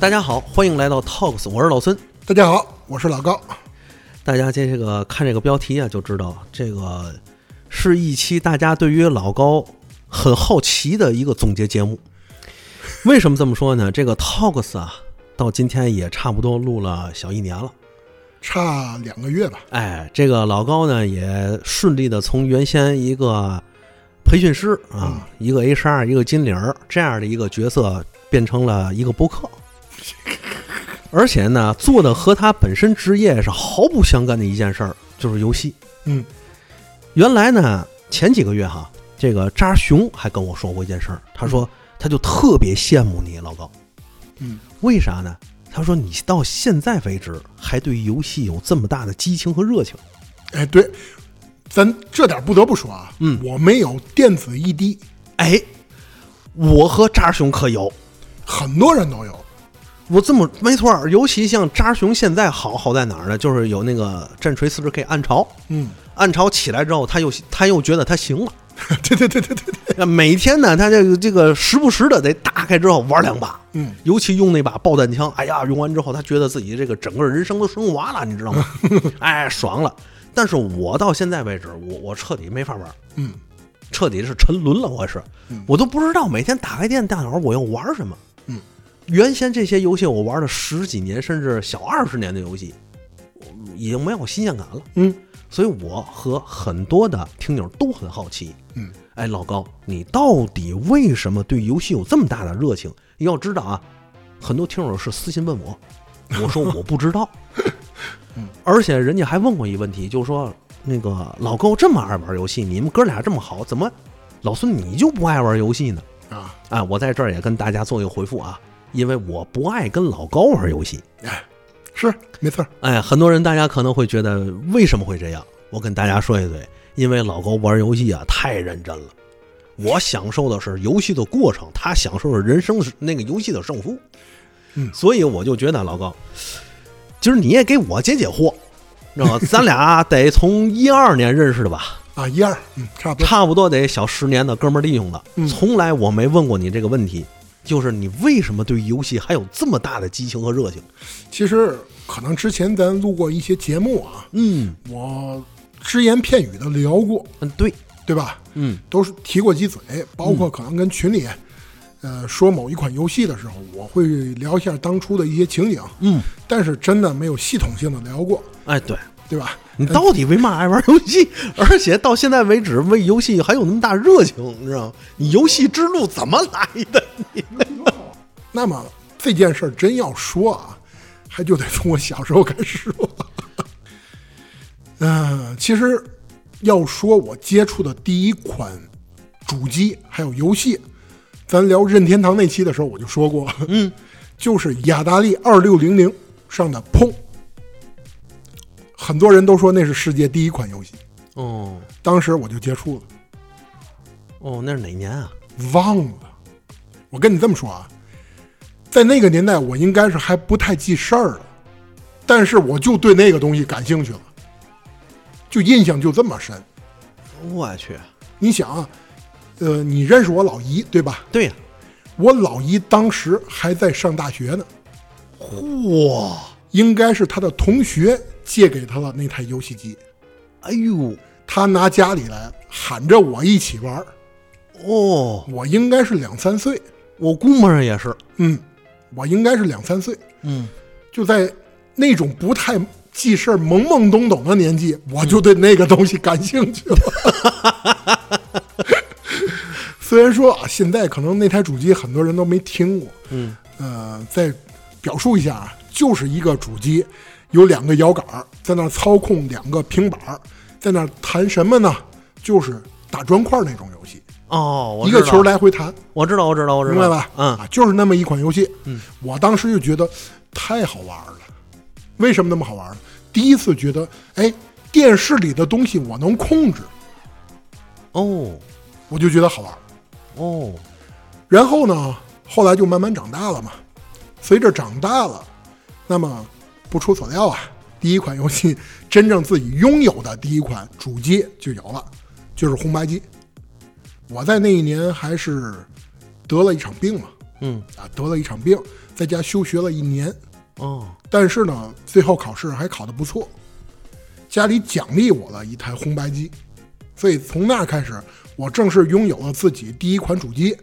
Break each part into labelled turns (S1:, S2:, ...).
S1: 大家好，欢迎来到 Talks，我是老孙。
S2: 大家好，我是老高。
S1: 大家这个看这个标题啊，就知道这个是一期大家对于老高很好奇的一个总结节目。为什么这么说呢？这个 Talks 啊，到今天也差不多录了小一年了，
S2: 差两个月吧。
S1: 哎，这个老高呢，也顺利的从原先一个培训师啊，一个 HR，一个经理儿这样的一个角色，变成了一个播客。而且呢，做的和他本身职业是毫不相干的一件事儿，就是游戏。
S2: 嗯，
S1: 原来呢，前几个月哈，这个扎熊还跟我说过一件事儿，他说他就特别羡慕你老高。
S2: 嗯，
S1: 为啥呢？他说你到现在为止还对游戏有这么大的激情和热情。
S2: 哎，对，咱这点不得不说啊，
S1: 嗯，
S2: 我没有电子一滴
S1: 哎，我和扎熊可有。
S2: 很多人都有。
S1: 我这么没错儿，尤其像扎熊现在好好在哪儿呢？就是有那个战锤四十 K 暗潮，
S2: 嗯，
S1: 暗潮起来之后，他又他又觉得他行了。
S2: 对对对对对对，
S1: 每天呢，他这个这个时不时的得打开之后玩两把，
S2: 嗯，
S1: 尤其用那把爆弹枪，哎呀，用完之后他觉得自己这个整个人生都升华了，你知道吗？哎，爽了。但是我到现在为止，我我彻底没法玩，
S2: 嗯，
S1: 彻底是沉沦了，我是
S2: 嗯，
S1: 我都不知道每天打开电电脑我要玩什么。
S2: 嗯，
S1: 原先这些游戏我玩了十几年，甚至小二十年的游戏，已经没有新鲜感了。
S2: 嗯，
S1: 所以我和很多的听友都很好奇。
S2: 嗯，
S1: 哎，老高，你到底为什么对游戏有这么大的热情？你要知道啊，很多听友是私信问我，我说我不知道。
S2: 嗯，
S1: 而且人家还问过一问题，就是说那个老高这么爱玩游戏，你们哥俩这么好，怎么老孙你就不爱玩游戏呢？
S2: 啊，
S1: 啊，我在这儿也跟大家做一个回复啊，因为我不爱跟老高玩游戏。
S2: 哎，是没错儿。
S1: 哎，很多人大家可能会觉得为什么会这样？我跟大家说一嘴，因为老高玩游戏啊太认真了。我享受的是游戏的过程，他享受是人生的那个游戏的胜负。
S2: 嗯
S1: 所以我就觉得老高，今儿你也给我解解惑，知道吗？咱俩得从一二年认识的吧，
S2: 啊，一二，嗯，差不多。
S1: 差不多得小十年的哥们儿弟兄了。
S2: 嗯
S1: 从来我没问过你这个问题，就是你为什么对游戏还有这么大的激情和热情？
S2: 其实可能之前咱录过一些节目啊，
S1: 嗯
S2: 我只言片语的聊过，
S1: 嗯，对，
S2: 对吧？
S1: 嗯
S2: 都是提过几嘴，包括可能跟群里，呃，说某一款游戏的时候，我会聊一下当初的一些情景，
S1: 嗯，
S2: 但是真的没有系统性的聊过，
S1: 哎对。
S2: 对吧？
S1: 你到底为嘛爱玩游戏？而且到现在为止，为游戏还有那么大热情，你知道吗？你游戏之路怎么来的？
S2: 你 那么这件事儿真要说啊，还就得从我小时候开始说。嗯、其实要说我接触的第一款主机还有游戏，咱聊任天堂那期的时候我就说过，
S1: 嗯，
S2: 就是雅达利二六零零上的砰，很多人都说那是世界第一款游戏，
S1: 哦
S2: 当时我就接触了。
S1: 哦，那是哪年啊？
S2: 忘了。我跟你这么说啊，在那个年代，我应该是还不太记事儿了，但是我就对那个东西感兴趣了，就印象就这么深。
S1: 我去，
S2: 你想啊，呃，你认识我老姨对吧？
S1: 对呀、
S2: 我老姨当时还在上大学呢，
S1: 嚯，
S2: 应该是她的同学借给他了那台游戏机，
S1: 哎呦，
S2: 他拿家里来喊着我一起玩儿。
S1: 哦，
S2: 我应该是两三岁，
S1: 我估摸着也是，
S2: 嗯，我应该是两三岁。
S1: 嗯，
S2: 就在那种不太记事儿、懵懵懂懂的年纪，我就对那个东西感兴趣了。虽然说啊，现在可能那台主机很多人都没听过，
S1: 嗯，
S2: 呃，再表述一下啊，就是一个主机，有两个摇杆在那操控两个平板儿，在那弹什么呢？就是打砖块那种游戏，
S1: 哦，我
S2: 一个球来回弹，
S1: 我知道，我知道，我知道，
S2: 明白吧？
S1: 嗯
S2: 啊，就是那么一款游戏。
S1: 嗯，
S2: 我当时就觉得太好玩了。为什么那么好玩？第一次觉得，哎，电视里的东西我能控制，
S1: 哦
S2: 我就觉得好玩。
S1: 哦，
S2: 然后呢，后来就慢慢长大了嘛。随着长大了，那么不出所料啊，第一款游戏 真正自己拥有的第一款主机就有了，就是红白机。我在那一年还是得了一场病嘛，
S1: 嗯
S2: 啊，得了一场病，在家休学了一年。
S1: 哦
S2: 但是呢，最后考试还考得不错，家里奖励我了一台红白机，所以从那开始，我正式拥有了自己第一款主机。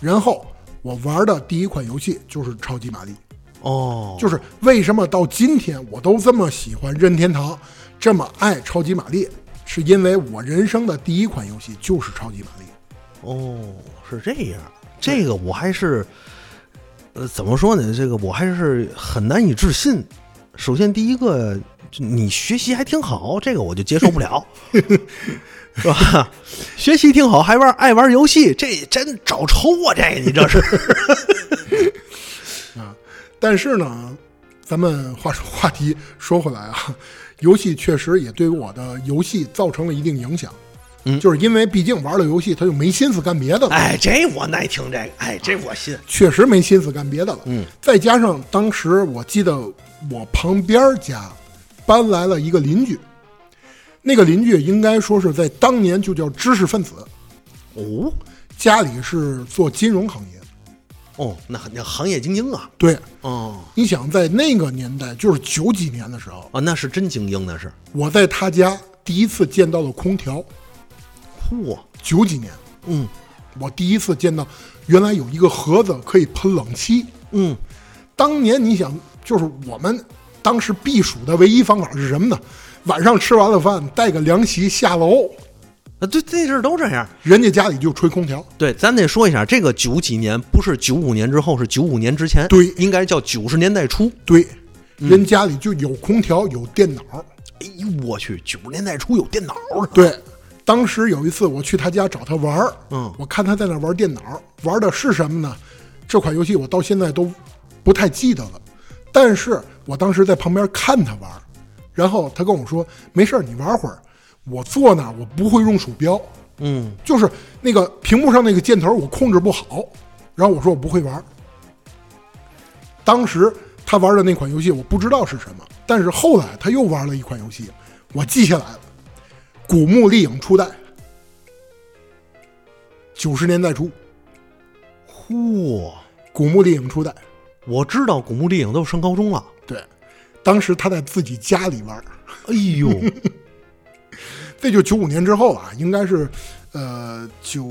S2: 然后我玩的第一款游戏就是超级玛丽，
S1: 哦，
S2: 就是为什么到今天我都这么喜欢任天堂，这么爱超级玛丽，是因为我人生的第一款游戏就是超级玛丽。
S1: 哦，是这样，这个我还是，呃，怎么说呢？这个我还是很难以置信。首先，第一个，你学习还挺好，这个我就接受不了，是吧？学习挺好，还玩爱玩游戏，这真找抽啊！这你这是，
S2: 但是呢，咱们话说话题说回来啊，游戏确实也对我的游戏造成了一定影响。
S1: 嗯
S2: 就是因为毕竟玩了游戏，他就没心思干别的了，
S1: 哎，这我爱听这个，哎，这我信。
S2: 确实没心思干别的了。
S1: 嗯，
S2: 再加上当时我记得我旁边家搬来了一个邻居，那个邻居应该说是在当年就叫知识分子，
S1: 哦
S2: 家里是做金融行业的。
S1: 哦，那那行业精英啊，
S2: 对，
S1: 哦
S2: 你想在那个年代，就是九几年的时候，
S1: 啊，那是真精英，那是。
S2: 我在他家第一次见到了空调。
S1: 嚯，
S2: 九几年，
S1: 嗯
S2: 我第一次见到原来有一个盒子可以喷冷气。
S1: 嗯，
S2: 当年你想，就是我们当时避暑的唯一方法是什么呢？晚上吃完了饭，带个凉席下楼，
S1: 啊，对，这阵儿都这样。
S2: 人家家里就吹空调。
S1: 对，咱得说一下，这个九几年不是九五年之后，是九五年之前。
S2: 对
S1: 应该叫九十年代初。
S2: 对，人家里就有空调，有电脑。
S1: 哎呦我去，九十年代初有电脑儿。
S2: 对，当时有一次我去他家找他玩儿，
S1: 嗯
S2: 我看他在那玩电脑，玩的是什么呢？这款游戏我到现在都不太记得了，但是我当时在旁边看他玩，然后他跟我说：“没事儿，你玩会儿。”我坐那儿，我不会用鼠标，
S1: 嗯
S2: 就是那个屏幕上那个箭头我控制不好，然后我说我不会玩。当时他玩的那款游戏我不知道是什么，但是后来他又玩了一款游戏，我记下来了，《古墓丽影》初代，九十年代初，《
S1: 嚯，
S2: 古墓丽影》初代，
S1: 我知道古墓丽影都上高中了。
S2: 对，当时他在自己家里玩，
S1: 哎呦，
S2: 这就九五年之后啊，应该是呃九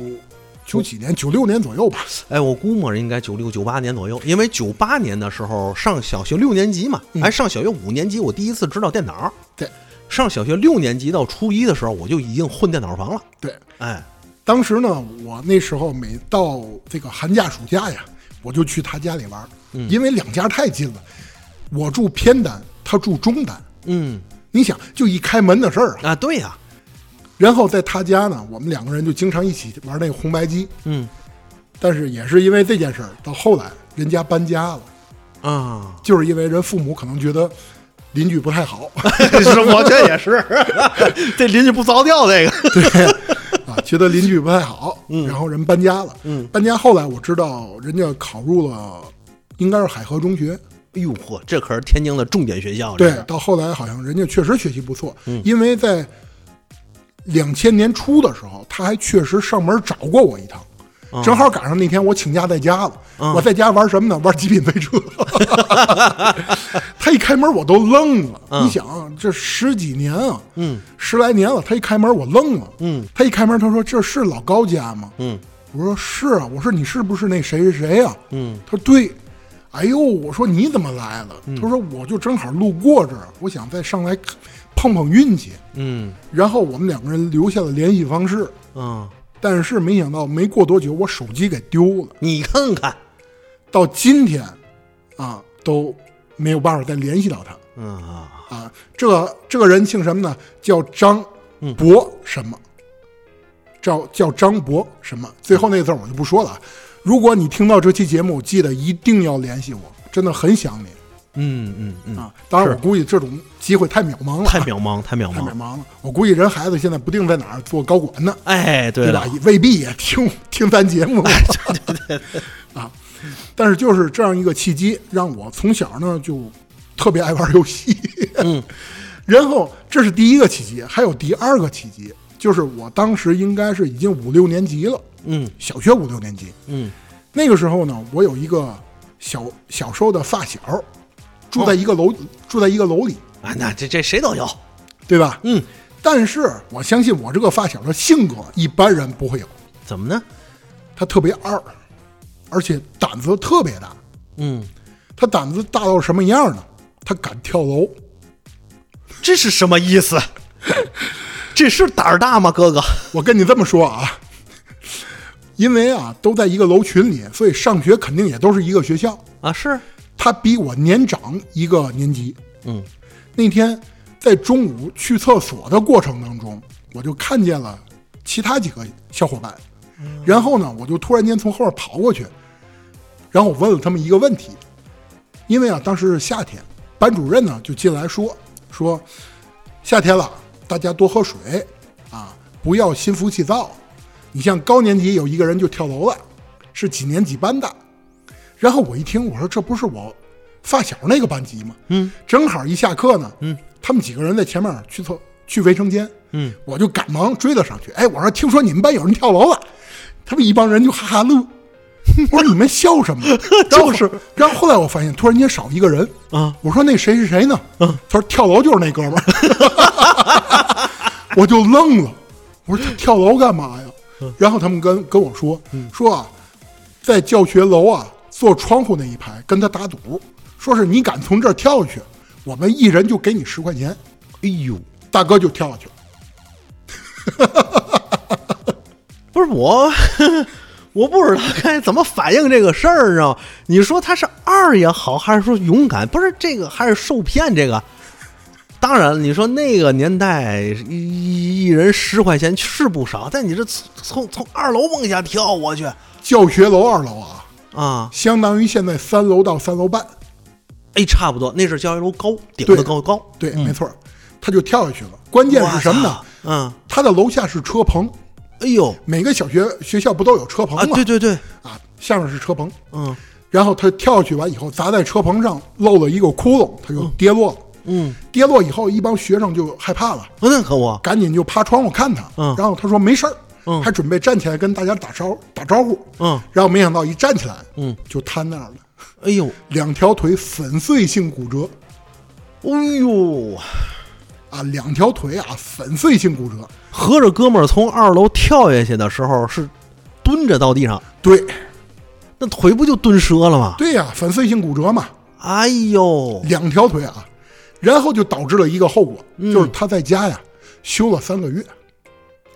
S2: 九几年，九六年左右吧。
S1: 哎，我估摸着应该九六九八年左右，因为九八年的时候上小学六年级嘛，
S2: 嗯
S1: 哎，上小学五年级我第一次知道电脑。
S2: 对，
S1: 上小学六年级到初一的时候，我就已经混电脑房了。
S2: 对，
S1: 哎，
S2: 当时呢，我那时候每到这个寒假暑假呀，我就去他家里玩，
S1: 嗯
S2: 因为两家太近了。我住偏单，他住中单，
S1: 嗯
S2: 你想就一开门的事儿啊。
S1: 啊，对呀、
S2: 然后在他家呢，我们两个人就经常一起玩那个红白机。
S1: 嗯。
S2: 但是也是因为这件事儿，到后来人家搬家了，
S1: 啊，
S2: 就是因为人父母可能觉得邻居不太好。
S1: 是我这也是，这邻居不着调，这个，对。
S2: 啊，觉得邻居不太好，然后人搬家了。
S1: 嗯。
S2: 搬家后来我知道人家考入了，应该是海河中学。
S1: 哎呦嚯，这可是天津的重点学校，
S2: 对，到后来好像人家确实学习不错，
S1: 嗯。
S2: 因为在两千年初的时候，他还确实上门找过我一趟。
S1: 啊
S2: 正好赶上那天我请假在家了，
S1: 嗯
S2: 我在家玩什么呢？玩极品飞车。他一开门我都愣了，
S1: 嗯
S2: 你想啊这十几年啊，
S1: 嗯
S2: 十来年了，他一开门我愣了。
S1: 嗯
S2: 他一开门他说：“这是老高家吗
S1: 嗯？”
S2: 我说：“是啊。”我说：“你是不是那谁谁谁啊？”
S1: 嗯
S2: 他说：“对。”哎呦，我说你怎么来了？他说：“我就正好路过这儿，我想再上来碰碰运气。
S1: 嗯”
S2: 然后我们两个人留下了联系方式，
S1: 啊，
S2: 但是没想到没过多久，我手机给丢了。
S1: 你看看，
S2: 到今天，啊，都没有办法再联系到他
S1: 嗯啊，
S2: 啊。这个这个人姓什么呢？叫张
S1: 嗯
S2: 博什么？叫叫张博什么？最后那个字我就不说了啊。如果你听到这期节目，记得一定要联系我，真的很想你
S1: 嗯嗯嗯，
S2: 啊。当然，我估计这种机会太渺茫了啊，
S1: 太渺茫，太渺茫，
S2: 太渺茫了。我估计人孩子现在不定在哪儿做高管呢，
S1: 哎，对
S2: 吧
S1: 了，？
S2: 未必也听 听咱节目。啊，但是就是这样一个契机，让我从小呢就特别爱玩游戏。
S1: 嗯，
S2: 然后这是第一个契机，还有第二个契机，就是我当时应该是已经五六年级了，
S1: 嗯
S2: 小学五六年级。
S1: 嗯
S2: 那个时候呢，我有一个小小时候的发小，住在一个楼，住在一个楼里，
S1: 啊，那这这谁都有，
S2: 对吧？
S1: 嗯，
S2: 但是我相信我这个发小的性格一般人不会有，
S1: 怎么呢？
S2: 他特别二，而且胆子特别大。
S1: 嗯，
S2: 他胆子大到什么样呢？他敢跳楼。
S1: 这是什么意思？这是胆儿大吗，哥哥？
S2: 我跟你这么说啊，因为啊都在一个楼群里，所以上学肯定也都是一个学校。
S1: 啊，是，
S2: 他比我年长一个年级。
S1: 嗯，
S2: 那天在中午去厕所的过程当中，我就看见了其他几个小伙伴，然后呢，我就突然间从后面跑过去，然后我问了他们一个问题，因为啊当时是夏天，班主任呢就进来说说夏天了，大家多喝水啊，不要心浮气躁。你像高年级有一个人就跳楼了，是几年几班的，然后我一听，我说这不是我发小那个班级吗？
S1: 嗯，
S2: 正好一下课呢，
S1: 嗯，
S2: 他们几个人在前面去厕去卫生间，
S1: 嗯，
S2: 我就赶忙追了上去。哎，我说听说你们班有人跳楼了，他们一帮人就哈哈乐。我说你们笑什么？
S1: 就是。
S2: 然后后来我发现突然间少一个人
S1: 啊，
S2: 我说那谁是谁呢？
S1: 嗯，
S2: 他说跳楼就是那哥们儿，我就愣了。我说他跳楼干嘛呀？然后他们跟跟我说说啊，在教学楼啊坐窗户那一排跟他打赌，说是你敢从这儿跳下去，我们一人就给你十块钱。
S1: 哎呦，
S2: 大哥就跳下去了。
S1: 不是我，我不知道该怎么反应这个事儿啊。你说他是二也好，还是说勇敢？不是这个，还是受骗这个？当然，你说那个年代一一人十块钱是不少，但你这从从二楼往下跳我去
S2: 教学楼二楼啊，
S1: 啊，
S2: 相当于现在三楼到三楼半。
S1: 哎，差不多，那是教学楼高顶
S2: 对
S1: 子高高。
S2: 对，没错儿，他就跳下去了。关键是什么呢？
S1: 嗯，
S2: 他的楼下是车棚，
S1: 哎呦
S2: 每个小学学校不都有车棚
S1: 啊，
S2: 吗？
S1: 对对对，
S2: 啊，下面是车棚，
S1: 嗯
S2: 然后他跳下去完以后砸在车棚上，漏了一个窟窿，他就跌落了。
S1: 嗯，
S2: 跌落以后，一帮学生就害怕了，
S1: 那可不，
S2: 赶紧就趴窗户看他。
S1: 嗯
S2: 然后他说没事儿，
S1: 嗯。
S2: 还准备站起来跟大家打招打招呼。
S1: 嗯。
S2: 然后没想到一站起来，
S1: 嗯，
S2: 就瘫那儿了，
S1: 哎呦，
S2: 两条腿粉碎性骨折。
S1: 哎呦，
S2: 啊，两条腿啊粉碎性骨折。
S1: 合着哥们儿从二楼跳下去的时候是蹲着到地上，
S2: 对。
S1: 那腿不就蹲折了吗？
S2: 对呀、粉碎性骨折嘛，
S1: 哎呦，
S2: 两条腿啊，然后就导致了一个后果，
S1: 嗯。
S2: 就是他在家呀休了三个月。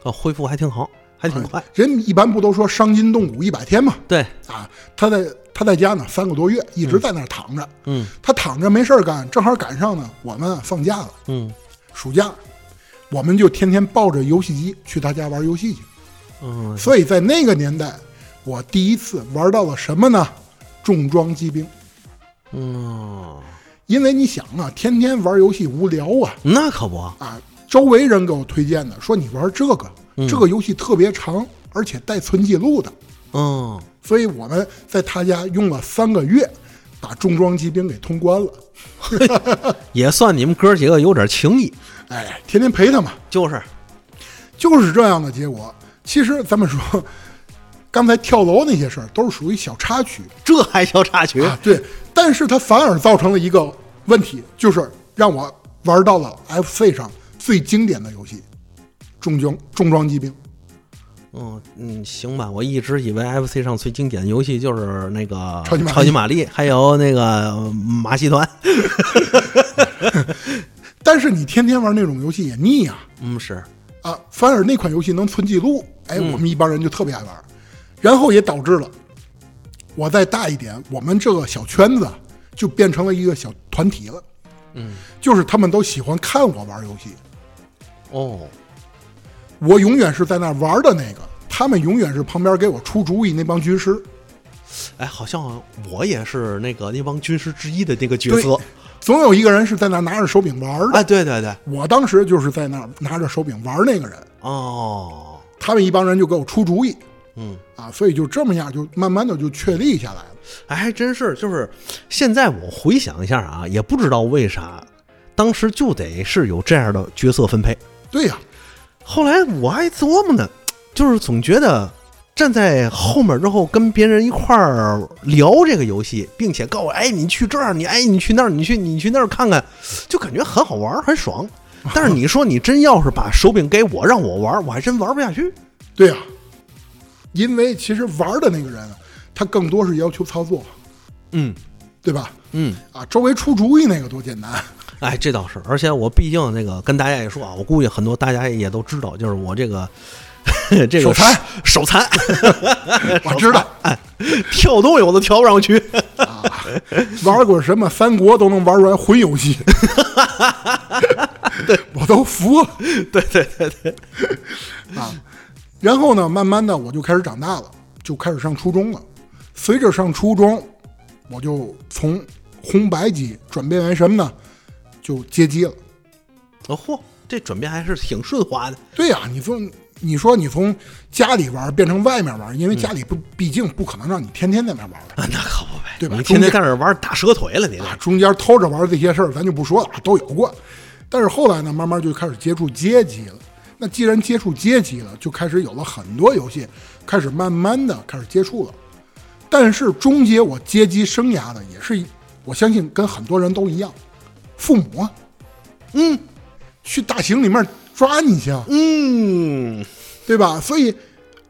S1: 啊，恢复还挺好，还挺快。
S2: 人一般不都说伤筋动骨一百天吗？
S1: 对，
S2: 啊，他在他在家呢三个多月，一直在那儿躺着。
S1: 嗯
S2: 他躺着没事儿干，正好赶上呢我们放假了，
S1: 嗯
S2: 暑假，我们就天天抱着游戏机去他家玩游戏去。
S1: 嗯，
S2: 所以在那个年代，我第一次玩到了什么呢？重装机兵。
S1: 嗯，
S2: 因为你想啊，天天玩游戏无聊啊
S1: 那可不，
S2: 啊！周围人给我推荐的，说你玩这个，这个游戏特别长，而且带存记录的。
S1: 嗯，
S2: 所以我们在他家用了三个月，把重装机兵给通关了。
S1: 也算你们哥几个有点情谊，
S2: 哎，天天陪他嘛，
S1: 就是，
S2: 就是这样的结果。其实咱们说，刚才跳楼那些事儿都是属于小插曲
S1: 这还小插曲，
S2: 啊，对。但是它反而造成了一个问题，就是让我玩到了 FC 上最经典的游戏——重装重装机兵。
S1: 嗯嗯，行吧，我一直以为 FC 上最经典的游戏就是那个
S2: 超级玛丽
S1: 超级玛丽，还有那个呃马戏团。
S2: 但是你天天玩那种游戏也腻啊、
S1: 嗯，是，
S2: 啊，反而那款游戏能存记录，哎，我们一帮人就特别爱玩，然后也导致了我再大一点，我们这个小圈子就变成了一个小团体了，
S1: 嗯，
S2: 就是他们都喜欢看我玩游戏，
S1: 哦，
S2: 我永远是在那玩的那个，他们永远是旁边给我出主意那帮军师，
S1: 哎，好像我也是那个那帮军师之一的那个角色。
S2: 总有一个人是在那拿着手柄玩的，
S1: 哎，对对对，
S2: 我当时就是在那拿着手柄玩那个人，
S1: 哦，
S2: 他们一帮人就给我出主意。
S1: 嗯，
S2: 啊，所以就这么样就慢慢的就确立下来了。
S1: 哎，还真是，就是现在我回想一下啊，也不知道为啥，当时就得是有这样的角色分配。
S2: 对呀、
S1: 后来我还琢磨呢，就是总觉得站在后面之后跟别人一块儿聊这个游戏，并且告诉我，哎，你去这儿，你哎，你去那儿，你去你去那儿看看，就感觉很好玩，很爽。但是你说你真要是把手柄给我让我玩，我还真玩不下去。
S2: 对呀、因为其实玩的那个人，他更多是要求操作，
S1: 嗯
S2: 对吧？
S1: 嗯，
S2: 啊，周围出主意那个多简单。
S1: 哎，这倒是。而且我毕竟那个跟大家也说啊，我估计很多大家也都知道，就是我这个 这个
S2: 手残
S1: 手残，
S2: 我知道
S1: 哎，跳东西我都跳不上去。
S2: 啊，玩过什么三国都能玩出来魂游戏，对我都服了
S1: 对对对对，
S2: 啊。然后呢，慢慢的我就开始长大了，就开始上初中了。随着上初中，我就从红白机转变为什么呢？就接机了。
S1: 哦嚯，这转变还是挺顺滑的。
S2: 对呀、你从你说你从家里玩变成外面玩，因为家里不毕竟不可能让你天天在那玩的。
S1: 啊，那可不呗，
S2: 对吧
S1: 你天天在那儿玩打折腿了，你
S2: 啊，中间偷着玩这些事儿咱就不说了，都有过。但是后来呢，慢慢就开始接触街机了。那既然接触街机了，就开始有了很多游戏，开始慢慢的开始接触了。但是终结我街机生涯的，也是我相信跟很多人都一样，父母啊，
S1: 嗯
S2: 去大刑里面抓你去啊，
S1: 嗯，
S2: 对吧？所以，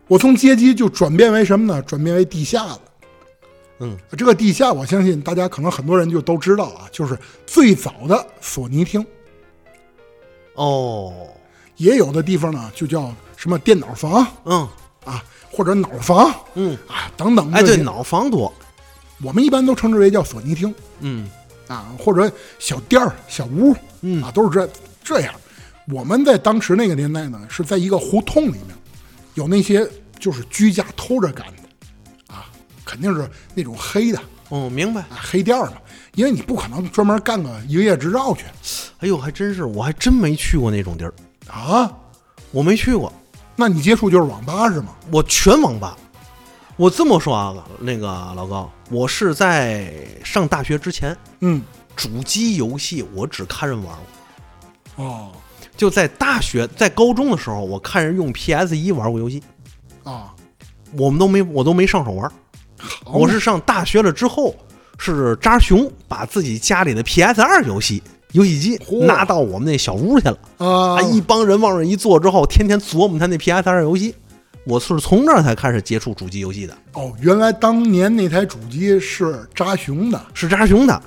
S2: 我从街机就转变为什么呢？转变为地下了。
S1: 嗯，
S2: 这个地下，我相信大家可能很多人就都知道啊，就是最早的索尼厅。
S1: 哦，
S2: 也有的地方呢，就叫什么电脑房
S1: 嗯
S2: 啊，或者脑房
S1: 嗯，
S2: 啊等等。
S1: 哎，对，，脑房多，
S2: 我们一般都称之为叫索尼厅
S1: 嗯
S2: 啊，或者小店儿、小屋
S1: 嗯
S2: 啊，都是这这样。我们在当时那个年代呢，是在一个胡同里面，有那些就是居家偷着干的啊，肯定是那种黑的
S1: 哦，明白。
S2: 啊，黑店儿嘛，因为你不可能专门干个营业执照去
S1: 哎呦，还真是，我还真没去过那种地儿，
S2: 啊。
S1: 我没去过，
S2: 那你接触就是网吧是吗？
S1: 我全网吧。我这么说啊，那个老高，我是在上大学之前，
S2: 嗯，
S1: 主机游戏我只看人玩过。
S2: 哦
S1: 就在大学，在高中的时候，我看人用 PS 一玩过游戏，
S2: 啊，
S1: 我们都没，我都没上手玩。
S2: 好
S1: 我是上大学了之后，是扎熊把自己家里的 PS 二游戏游戏机拿到我们那小屋去了。
S2: 啊
S1: 啊，一帮人往那儿一坐之后，天天琢磨他那 PS 二游戏。我是从那儿才开始接触主机游戏的，
S2: 哦，原来当年那台主机是扎熊的
S1: 是扎熊的。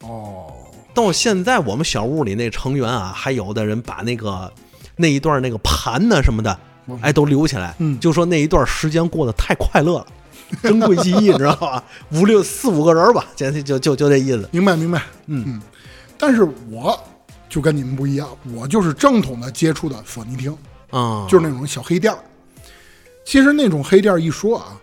S2: 哦，
S1: 到现在我们小屋里那成员啊，还有的人把那个那一段那个盘呢什么的，哎，都留起来，
S2: 嗯
S1: 就说那一段时间过得太快乐了，珍贵记忆，你知道吧？五六四五个人吧，简直就就就这意思。
S2: 明白明白，
S1: 嗯
S2: 嗯，但是我就跟你们不一样，我就是正统的接触的索尼厅，
S1: 啊，
S2: 就是那种小黑店儿。其实那种黑店一说啊，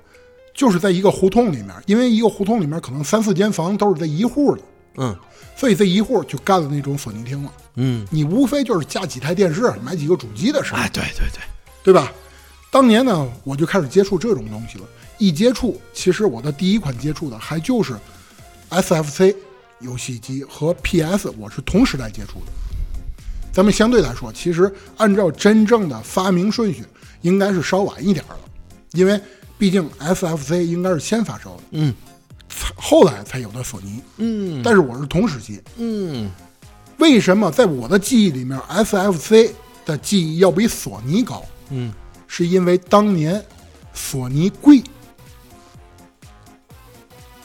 S2: 就是在一个胡同里面，因为一个胡同里面可能三四间房都是这一户的，
S1: 嗯
S2: 所以这一户就干了那种索尼厅了。
S1: 嗯，
S2: 你无非就是架几台电视，买几个主机的事儿，
S1: 哎，对对对，
S2: 对吧？当年呢，我就开始接触这种东西了。一接触，其实我的第一款接触的还就是 SFC 游戏机和 PS，我是同时代接触的。咱们相对来说，其实按照真正的发明顺序，应该是稍晚一点儿了，因为毕竟 SFC 应该是先发售的，
S1: 嗯。
S2: 后来才有的索尼。
S1: 嗯。
S2: 但是我是同时期，
S1: 嗯，
S2: 为什么在我的记忆里面，SFC 的记忆要比索尼高？
S1: 嗯，
S2: 是因为当年索尼贵，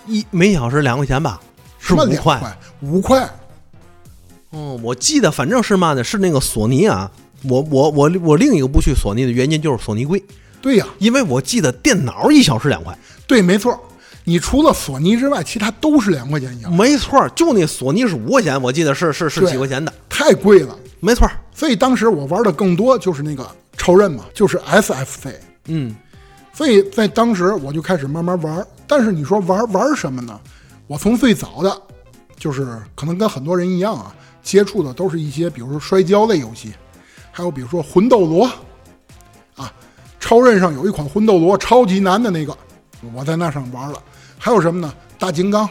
S1: 一每小时两块钱吧，是五块。
S2: 五块。
S1: 哦，我记得反正是嘛呢，是那个索尼啊。我我我我另一个不去索尼的原因就是索尼贵，
S2: 对呀、
S1: 因为我记得电脑一小时两块，
S2: 对，没错。你除了索尼之外，其他都是两块钱一小时，
S1: 没错儿，就那索尼是五块钱，我记得是是是几块钱的，
S2: 太贵了。
S1: 没错儿。
S2: 所以当时我玩的更多就是那个超任嘛，就是 SFC。
S1: 嗯
S2: 所以在当时我就开始慢慢玩。但是你说玩玩什么呢？我从最早的就是可能跟很多人一样啊，接触的都是一些比如说摔跤类游戏，还有比如说魂斗罗啊，超任上有一款魂斗罗超级难的那个，我在那上玩了。还有什么呢？大金刚，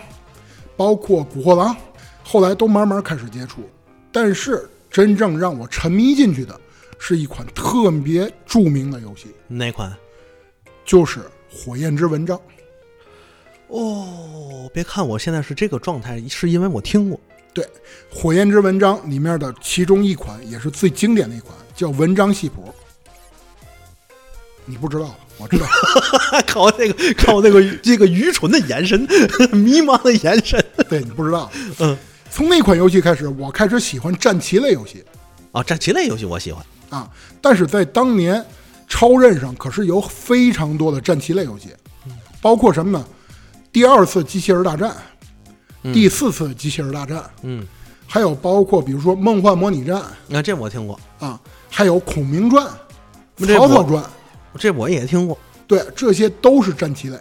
S2: 包括古惑狼，后来都慢慢开始接触。但是真正让我沉迷进去的是一款特别著名的游戏，
S1: 哪款？
S2: 就是《火焰之纹章》。
S1: 哦，别看我现在是这个状态，是因为我听过。
S2: 对，《火焰之纹章》里面的其中一款也是最经典的一款，叫《文章系谱》。你不知道，我知道。
S1: 靠这个，靠这个，这个愚蠢的眼神，迷茫的眼神。
S2: 对你不知道，
S1: 嗯，
S2: 从那款游戏开始，我开始喜欢战棋类游戏
S1: 啊，战棋类游戏我喜欢。
S2: 啊，但是在当年，超任上可是有非常多的战棋类游戏，包括什么呢？第二次机器人大战，第四次机器人大战，
S1: 嗯，
S2: 还有包括比如说梦幻模拟战。
S1: 那、这我听过，
S2: 啊，还有孔明传、曹操传，
S1: 这我也听过。
S2: 对，这些都是战棋类，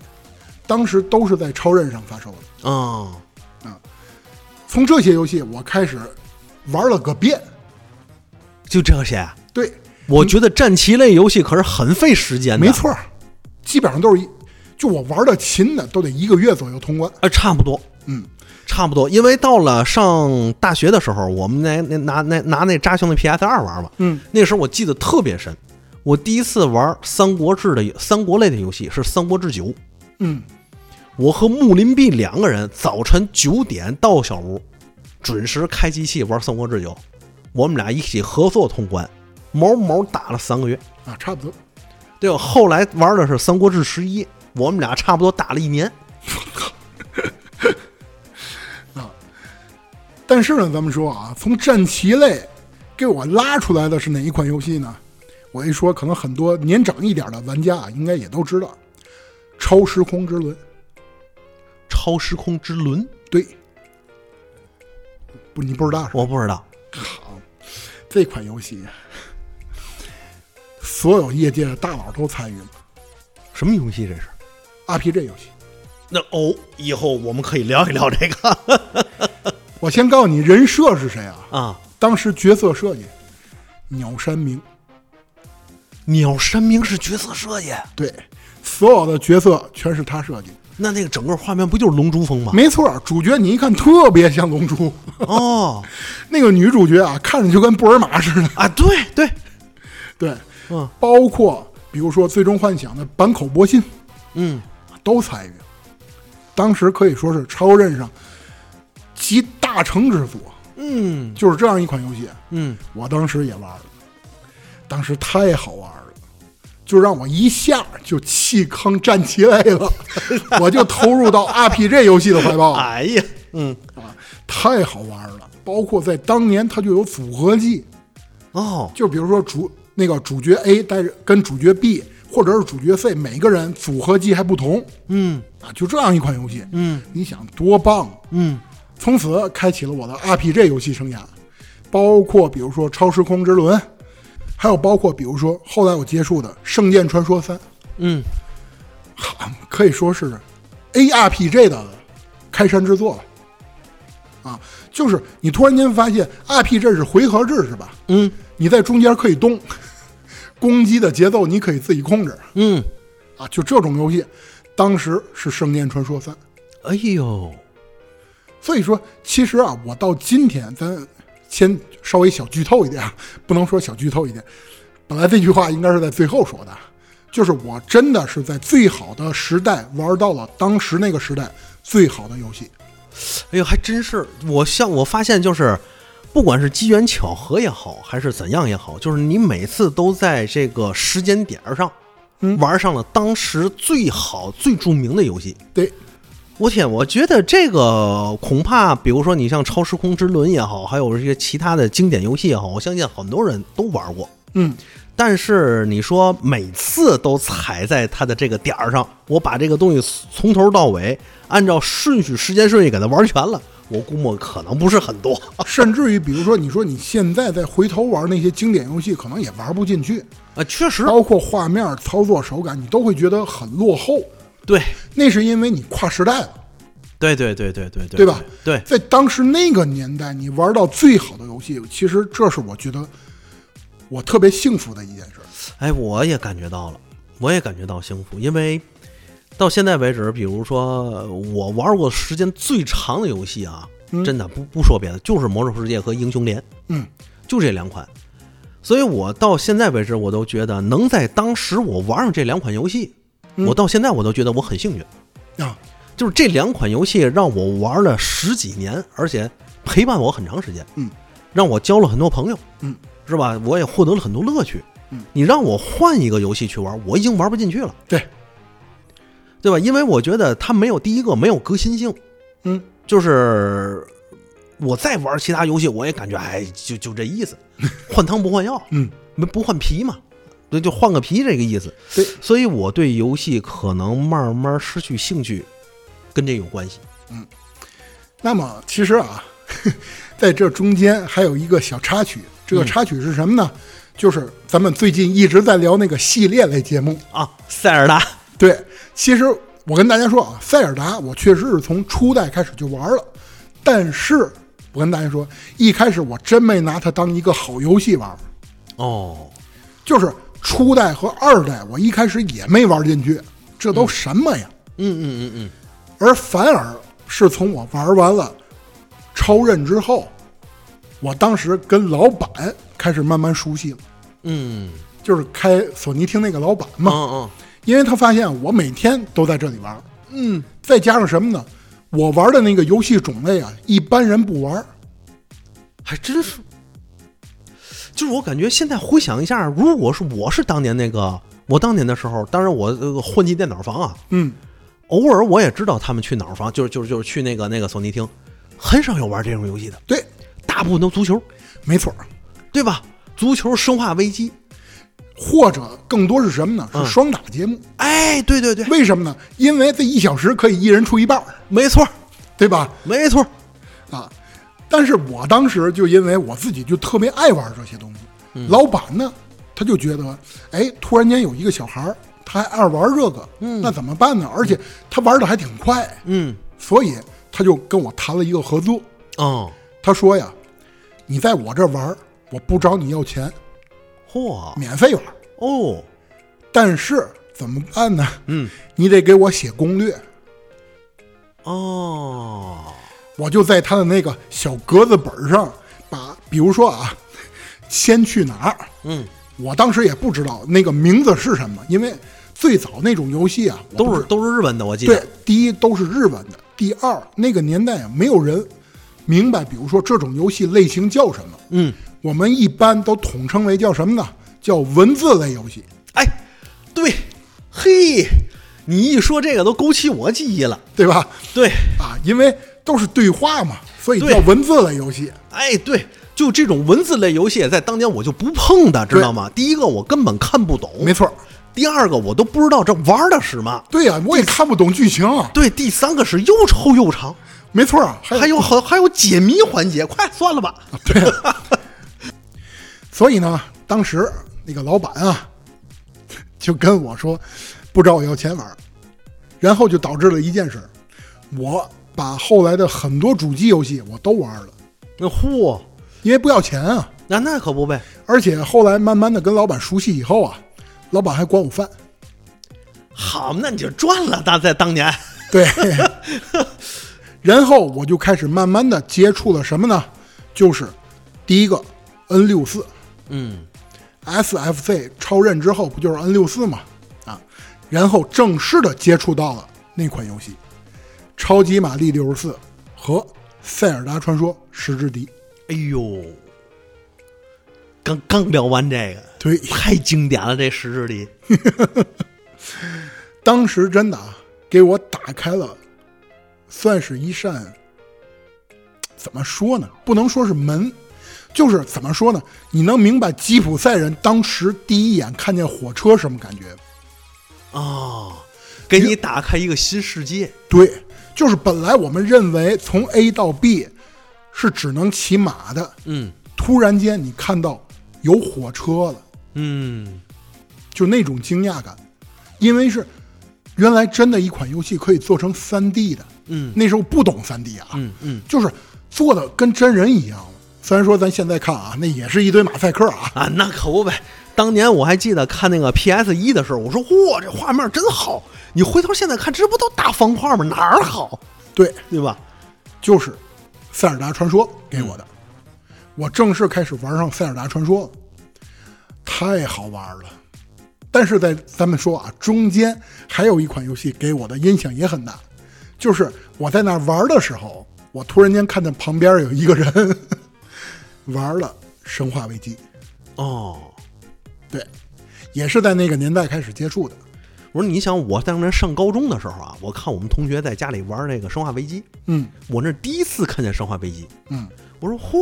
S2: 当时都是在超任上发售的。
S1: 哦，
S2: 从这些游戏我开始玩了个遍，
S1: 就这些。
S2: 对，
S1: 我觉得战棋类游戏可是很费时间的。
S2: 没，错，基本上都是一，就我玩的勤的都得一个月左右通关。
S1: 啊，差不多，
S2: 嗯，
S1: 差不多。因为到了上大学的时候，我们那那拿那拿那扎兄的 PS 二玩嘛，
S2: 嗯，
S1: 那时候我记得特别深。我第一次玩三国志的三国类的游戏是《三国志九》，
S2: 嗯，
S1: 我和木林壁两个人早晨九点到小屋，准时开机器玩《三国志九》，我们俩一起合作通关，毛毛打了三个月。
S2: 啊，差不多。
S1: 对吧？后来玩的是《三国志十一》，我们俩差不多打了一年。
S2: 但是呢，咱们说啊，从战棋类给我拉出来的是哪一款游戏呢？我一说，可能很多年长一点的玩家啊，应该也都知道，《超时空之轮》。
S1: 超时空之轮，
S2: 对，不，你不知道？
S1: 我不知道。
S2: 好，这款游戏，所有业界的大佬都参与了
S1: 什么游戏这是
S2: ？RPG 游戏。
S1: 那哦，以后我们可以聊一聊这个
S2: 我先告诉你人设是谁啊？
S1: 啊。
S2: 当时角色设计，鸟山明。
S1: 鸟山明是角色设计，
S2: 对，所有的角色全是他设计。
S1: 那那个整个画面不就是龙珠风吗？
S2: 没错，主角你一看特别像龙珠，
S1: 哦
S2: 那个女主角啊，看着就跟布尔玛似的。
S1: 啊，对对，
S2: 对，
S1: 嗯
S2: 包括比如说《最终幻想》的坂口博信
S1: 嗯，
S2: 都参与。当时可以说是超任上集大成之作，
S1: 嗯。
S2: 就是这样一款游戏。
S1: 嗯，
S2: 我当时也玩了，当时太好玩了，就让我一下就弃坑站起来了，我就投入到 RPG 游戏的怀抱。
S1: 哎呀，嗯。
S2: 啊，太好玩了！包括在当年，它就有组合技，
S1: 哦，
S2: 就比如说主那个主角 A 带着跟主角 B 或者是主角 C 每个人组合技还不同。
S1: 嗯。
S2: 啊，就这样一款游戏，
S1: 嗯。
S2: 你想多棒！
S1: 嗯
S2: 从此开启了我的 RPG 游戏生涯，包括比如说《超时空之轮》，还有包括比如说后来我接触的《圣剑传说三》，
S1: 嗯，
S2: 好，可以说是 ARPG 的开山之作了。啊，就是你突然间发现 RPG 是回合制是吧？
S1: 嗯
S2: 你在中间可以动，攻击的节奏你可以自己控制
S1: 嗯，
S2: 啊，就这种游戏，当时是《圣剑传说三》。
S1: 哎呦，
S2: 所以说，其实啊，我到今天，咱先稍微小剧透一点啊，不能说小剧透一点。本来这句话应该是在最后说的，就是我真的是在最好的时代玩到了当时那个时代最好的游戏。
S1: 哎呦，还真是，我像我发现就是。不管是机缘巧合也好，还是怎样也好，就是你每次都在这个时间点儿上，
S2: 嗯
S1: 玩上了当时最好、最著名的游戏。
S2: 对，
S1: 我天，我觉得这个恐怕，比如说你像《超时空之轮》也好，还有一些其他的经典游戏也好，我相信很多人都玩过。
S2: 嗯，
S1: 但是你说每次都踩在它的这个点儿上，我把这个东西从头到尾按照顺序、时间顺序给它玩全了，我估摸可能不是很多。
S2: 甚至于比如说，你说你现在再回头玩那些经典游戏，可能也玩不进去，
S1: 啊，确实，
S2: 包括画面、操作手感，你都会觉得很落后。
S1: 对，
S2: 那是因为你跨时代了。
S1: 对对对对对对，
S2: 对吧？
S1: 对，
S2: 在当时那个年代，你玩到最好的游戏，其实这是我觉得我特别幸福的一件事。
S1: 哎，我也感觉到了，我也感觉到幸福，因为到现在为止，比如说我玩过时间最长的游戏啊，
S2: 嗯
S1: 真的不不说别的，就是《魔兽世界》和《英雄联》，
S2: 嗯，
S1: 就这两款。所以我到现在为止，我都觉得能在当时我玩上这两款游戏，
S2: 嗯。
S1: 我到现在我都觉得我很幸运，
S2: 啊，
S1: 就是这两款游戏让我玩了十几年，而且陪伴我很长时间，
S2: 嗯，
S1: 让我交了很多朋友，
S2: 嗯，
S1: 是吧？我也获得了很多乐趣。
S2: 嗯，
S1: 你让我换一个游戏去玩，我已经玩不进去了，
S2: 对，
S1: 对吧？因为我觉得它没有第一个没有革新性，
S2: 嗯，
S1: 就是我再玩其他游戏，我也感觉哎，就就这意思，换汤不换药，
S2: 嗯，
S1: 不不换皮嘛，对，就换个皮这个意思。
S2: 对，
S1: 所以我对游戏可能慢慢失去兴趣，跟这有关系。
S2: 嗯那么其实啊，在这中间还有一个小插曲，这个
S1: 嗯
S2: 插曲是什么呢？就是咱们最近一直在聊那个系列类节目。
S1: 啊，塞尔达，
S2: 对，其实我跟大家说啊，塞尔达我确实是从初代开始就玩了，但是我跟大家说，一开始我真没拿它当一个好游戏玩，
S1: 哦，
S2: 就是初代和二代我一开始也没玩进去，这都什么呀？
S1: 嗯嗯嗯嗯，
S2: 而反而是从我玩完了超任之后，我当时跟老板开始慢慢熟悉了，
S1: 嗯
S2: 就是开索尼厅那个老板嘛
S1: 嗯
S2: 嘛，
S1: 嗯
S2: 因为他发现我每天都在这里玩，
S1: 嗯，
S2: 再加上什么呢？我玩的那个游戏种类啊，一般人不玩。
S1: 还真是。就是我感觉现在回想一下，如果是我是当年那个我当年的时候，当然我这个混进电脑房啊，
S2: 嗯，
S1: 偶尔我也知道他们去脑房，就是就是就是去那个那个索尼厅，很少有玩这种游戏的，
S2: 对，
S1: 大部分都足球，
S2: 没错。
S1: 对吧？足球、生化危机，
S2: 或者更多是什么呢？
S1: 嗯
S2: 是双打节目。
S1: 哎，对对对，
S2: 为什么呢？因为这一小时可以一人出一半儿，
S1: 没错
S2: 对吧？
S1: 没错，
S2: 啊，但是我当时就因为我自己就特别爱玩这些东西，
S1: 嗯。
S2: 老板呢他就觉得，哎，突然间有一个小孩儿他还爱玩这个，
S1: 嗯。
S2: 那怎么办呢？而且他玩的还挺快，
S1: 嗯。
S2: 所以他就跟我谈了一个合作。
S1: 哦，
S2: 他说呀，你在我这玩，我不找你要钱，
S1: 嚯。
S2: 免费玩，
S1: 哦，
S2: 但是怎么办呢？
S1: 嗯。
S2: 你得给我写攻略。
S1: 哦，
S2: 我就在他的那个小格子本上，把比如说啊，先去哪儿，
S1: 嗯，
S2: 我当时也不知道那个名字是什么，因为最早那种游戏啊，
S1: 都是都是日文的，我记得，
S2: 对，第一都是日文的，第二那个年代啊，没有人明白，比如说这种游戏类型叫什么，
S1: 嗯，
S2: 我们一般都统称为叫什么呢？叫文字类游戏，
S1: 哎，对，嘿，你一说这个都勾起我记忆了，
S2: 对吧？
S1: 对，
S2: 啊，因为都是对话嘛，所以叫文字类游戏。
S1: 哎，对，就这种文字类游戏，在当年我就不碰的，知道吗？第一个我根本看不懂，
S2: 没错，
S1: 第二个我都不知道这玩的是嘛。
S2: 对呀、我也看不懂剧情啊。
S1: 对，第三个是又臭又长，
S2: 没错啊，还
S1: 还有好还有解谜环节，快算了吧。
S2: 对 所以呢，当时那个老板啊，就跟我说，不找我要钱玩儿，然后就导致了一件事儿，我把后来的很多主机游戏我都玩了，
S1: 那嚯，
S2: 因为不要钱啊。
S1: 那那可不呗。
S2: 而且后来慢慢的跟老板熟悉以后啊，老板还管我饭。
S1: 好，那你就赚了，那在当年。
S2: 对，然后我就开始慢慢的接触了什么呢？就是第一个 N 六四
S1: 嗯
S2: SFC 超任之后不就是 N 六四嘛？啊，然后正式的接触到了那款游戏《超级玛丽六十四》和《塞尔达传说：时之笛》。
S1: 哎呦，刚刚聊完这个，
S2: 对，
S1: 太经典了，这十之里。
S2: 当时真的啊，给我打开了，算是一扇，怎么说呢？不能说是门，就是怎么说呢？你能明白吉普赛人当时第一眼看见火车什么感觉？
S1: 哦，给你打开一个新世界。
S2: 对，就是本来我们认为从 A 到 B 是只能骑马的，
S1: 嗯。
S2: 突然间你看到有火车了，
S1: 嗯，
S2: 就那种惊讶感，因为是原来真的一款游戏可以做成 3D 的，
S1: 嗯。
S2: 那时候不懂 3D 啊，
S1: 嗯嗯。
S2: 就是做的跟真人一样。了。虽然说咱现在看啊，那也是一堆马赛克啊，
S1: 啊，那可不呗。当年我还记得看那个 PS 一的时候，我说哇，这画面真好。你回头现在看，这不都大方块吗？哪儿好，
S2: 对，
S1: 对吧？
S2: 就是《塞尔达传说》给我的。我正式开始玩上《塞尔达传说》了，太好玩了。但是在咱们说啊，中间还有一款游戏给我的印象也很大，就是我在那玩的时候，我突然间看见旁边有一个人 玩了《生化危机》，
S1: 哦，
S2: 对，也是在那个年代开始接触的。
S1: 我说你想，我当年上高中的时候啊，我看我们同学在家里玩那个《生化危机》，
S2: 嗯
S1: 我那第一次看见《生化危机》，
S2: 嗯，
S1: 我说嚯，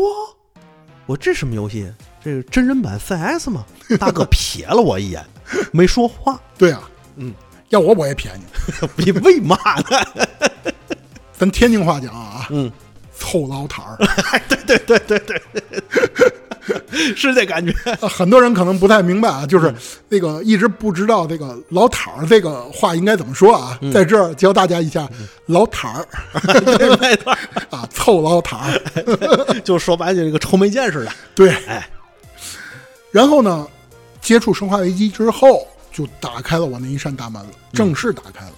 S1: 我这什么游戏？这是真人版 CS 吗？大哥瞥了我一眼，没说话。
S2: 对啊，
S1: 嗯，
S2: 要我我也瞥你。
S1: 你为嘛呢？
S2: 咱天津话讲啊，
S1: 嗯，
S2: 臭老摊儿。
S1: 是这感觉。
S2: 啊很多人可能不太明白啊，就是那个一直不知道这个“老塔儿”这个话应该怎么说啊，在这儿教大家一下，“老摊儿
S1: 对没错，”
S2: 啊，臭老摊儿。
S1: 就说白了，就这个臭没见似的。
S2: 对，
S1: 哎，
S2: 然后呢，接触《生化危机》之后，就打开了我那一扇大门了，正式打开了，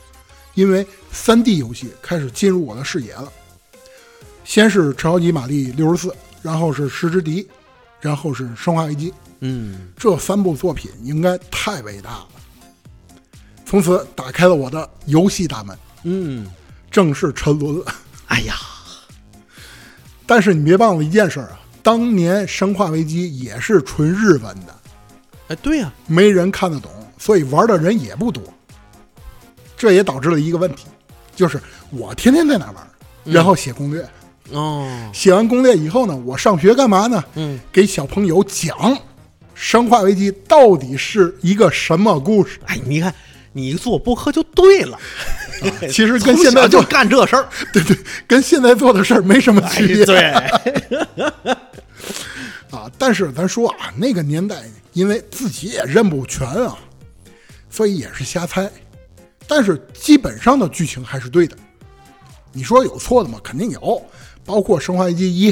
S2: 因为三 D 游戏开始进入我的视野了。先是超级玛丽六十四，然后是石之笛，然后是《生化危机》。
S1: 嗯，
S2: 这三部作品应该太伟大了，从此打开了我的游戏大门，
S1: 嗯，
S2: 正式沉沦。了。
S1: 哎呀，
S2: 但是你别忘了一件事儿啊，当年《生化危机》也是纯日文的，
S1: 哎，对呀、
S2: 没人看得懂，所以玩的人也不多。这也导致了一个问题，就是我天天在那玩，然后写攻略，
S1: 哦，
S2: 写完攻略以后呢，我上学干嘛呢？
S1: 嗯，
S2: 给小朋友讲《生化危机》到底是一个什么故事。
S1: 哎，你看你做播客就对了，
S2: 其实跟现在
S1: 就干这事儿。
S2: 对对，跟现在做的事儿没什么区别。
S1: 哎对，
S2: 啊，但是咱说啊，那个年代因为自己也认不全啊，所以也是瞎猜。但是基本上的剧情还是对的。你说有错的吗？肯定有，包括《生化危机一》，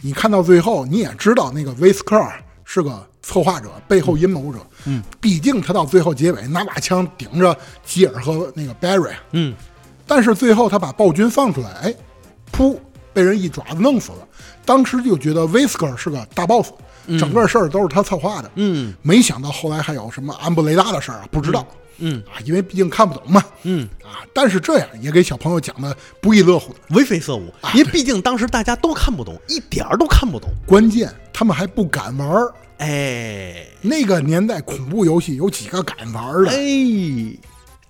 S2: 你看到最后你也知道那个威斯克尔是个策划者，背后阴谋者。嗯，毕竟他到最后结尾拿把枪顶着吉尔和那个 Barry。
S1: 嗯，
S2: 但是最后他把暴君放出来，哎，噗，被人一爪子弄死了。当时就觉得威斯克尔是个大 boss，、整个事儿都是他策划的。
S1: 嗯
S2: 没想到后来还有什么安布雷拉的事儿啊，不知道。
S1: 嗯
S2: 啊，因为毕竟看不懂嘛。
S1: 嗯，
S2: 啊，但是这样也给小朋友讲的不亦乐乎的。
S1: 为非色物，因为毕竟当时大家都看不懂，一点儿都看不懂。
S2: 关键他们还不敢玩儿。
S1: 哎
S2: 那个年代恐怖游戏有几个敢玩儿的，
S1: 哎，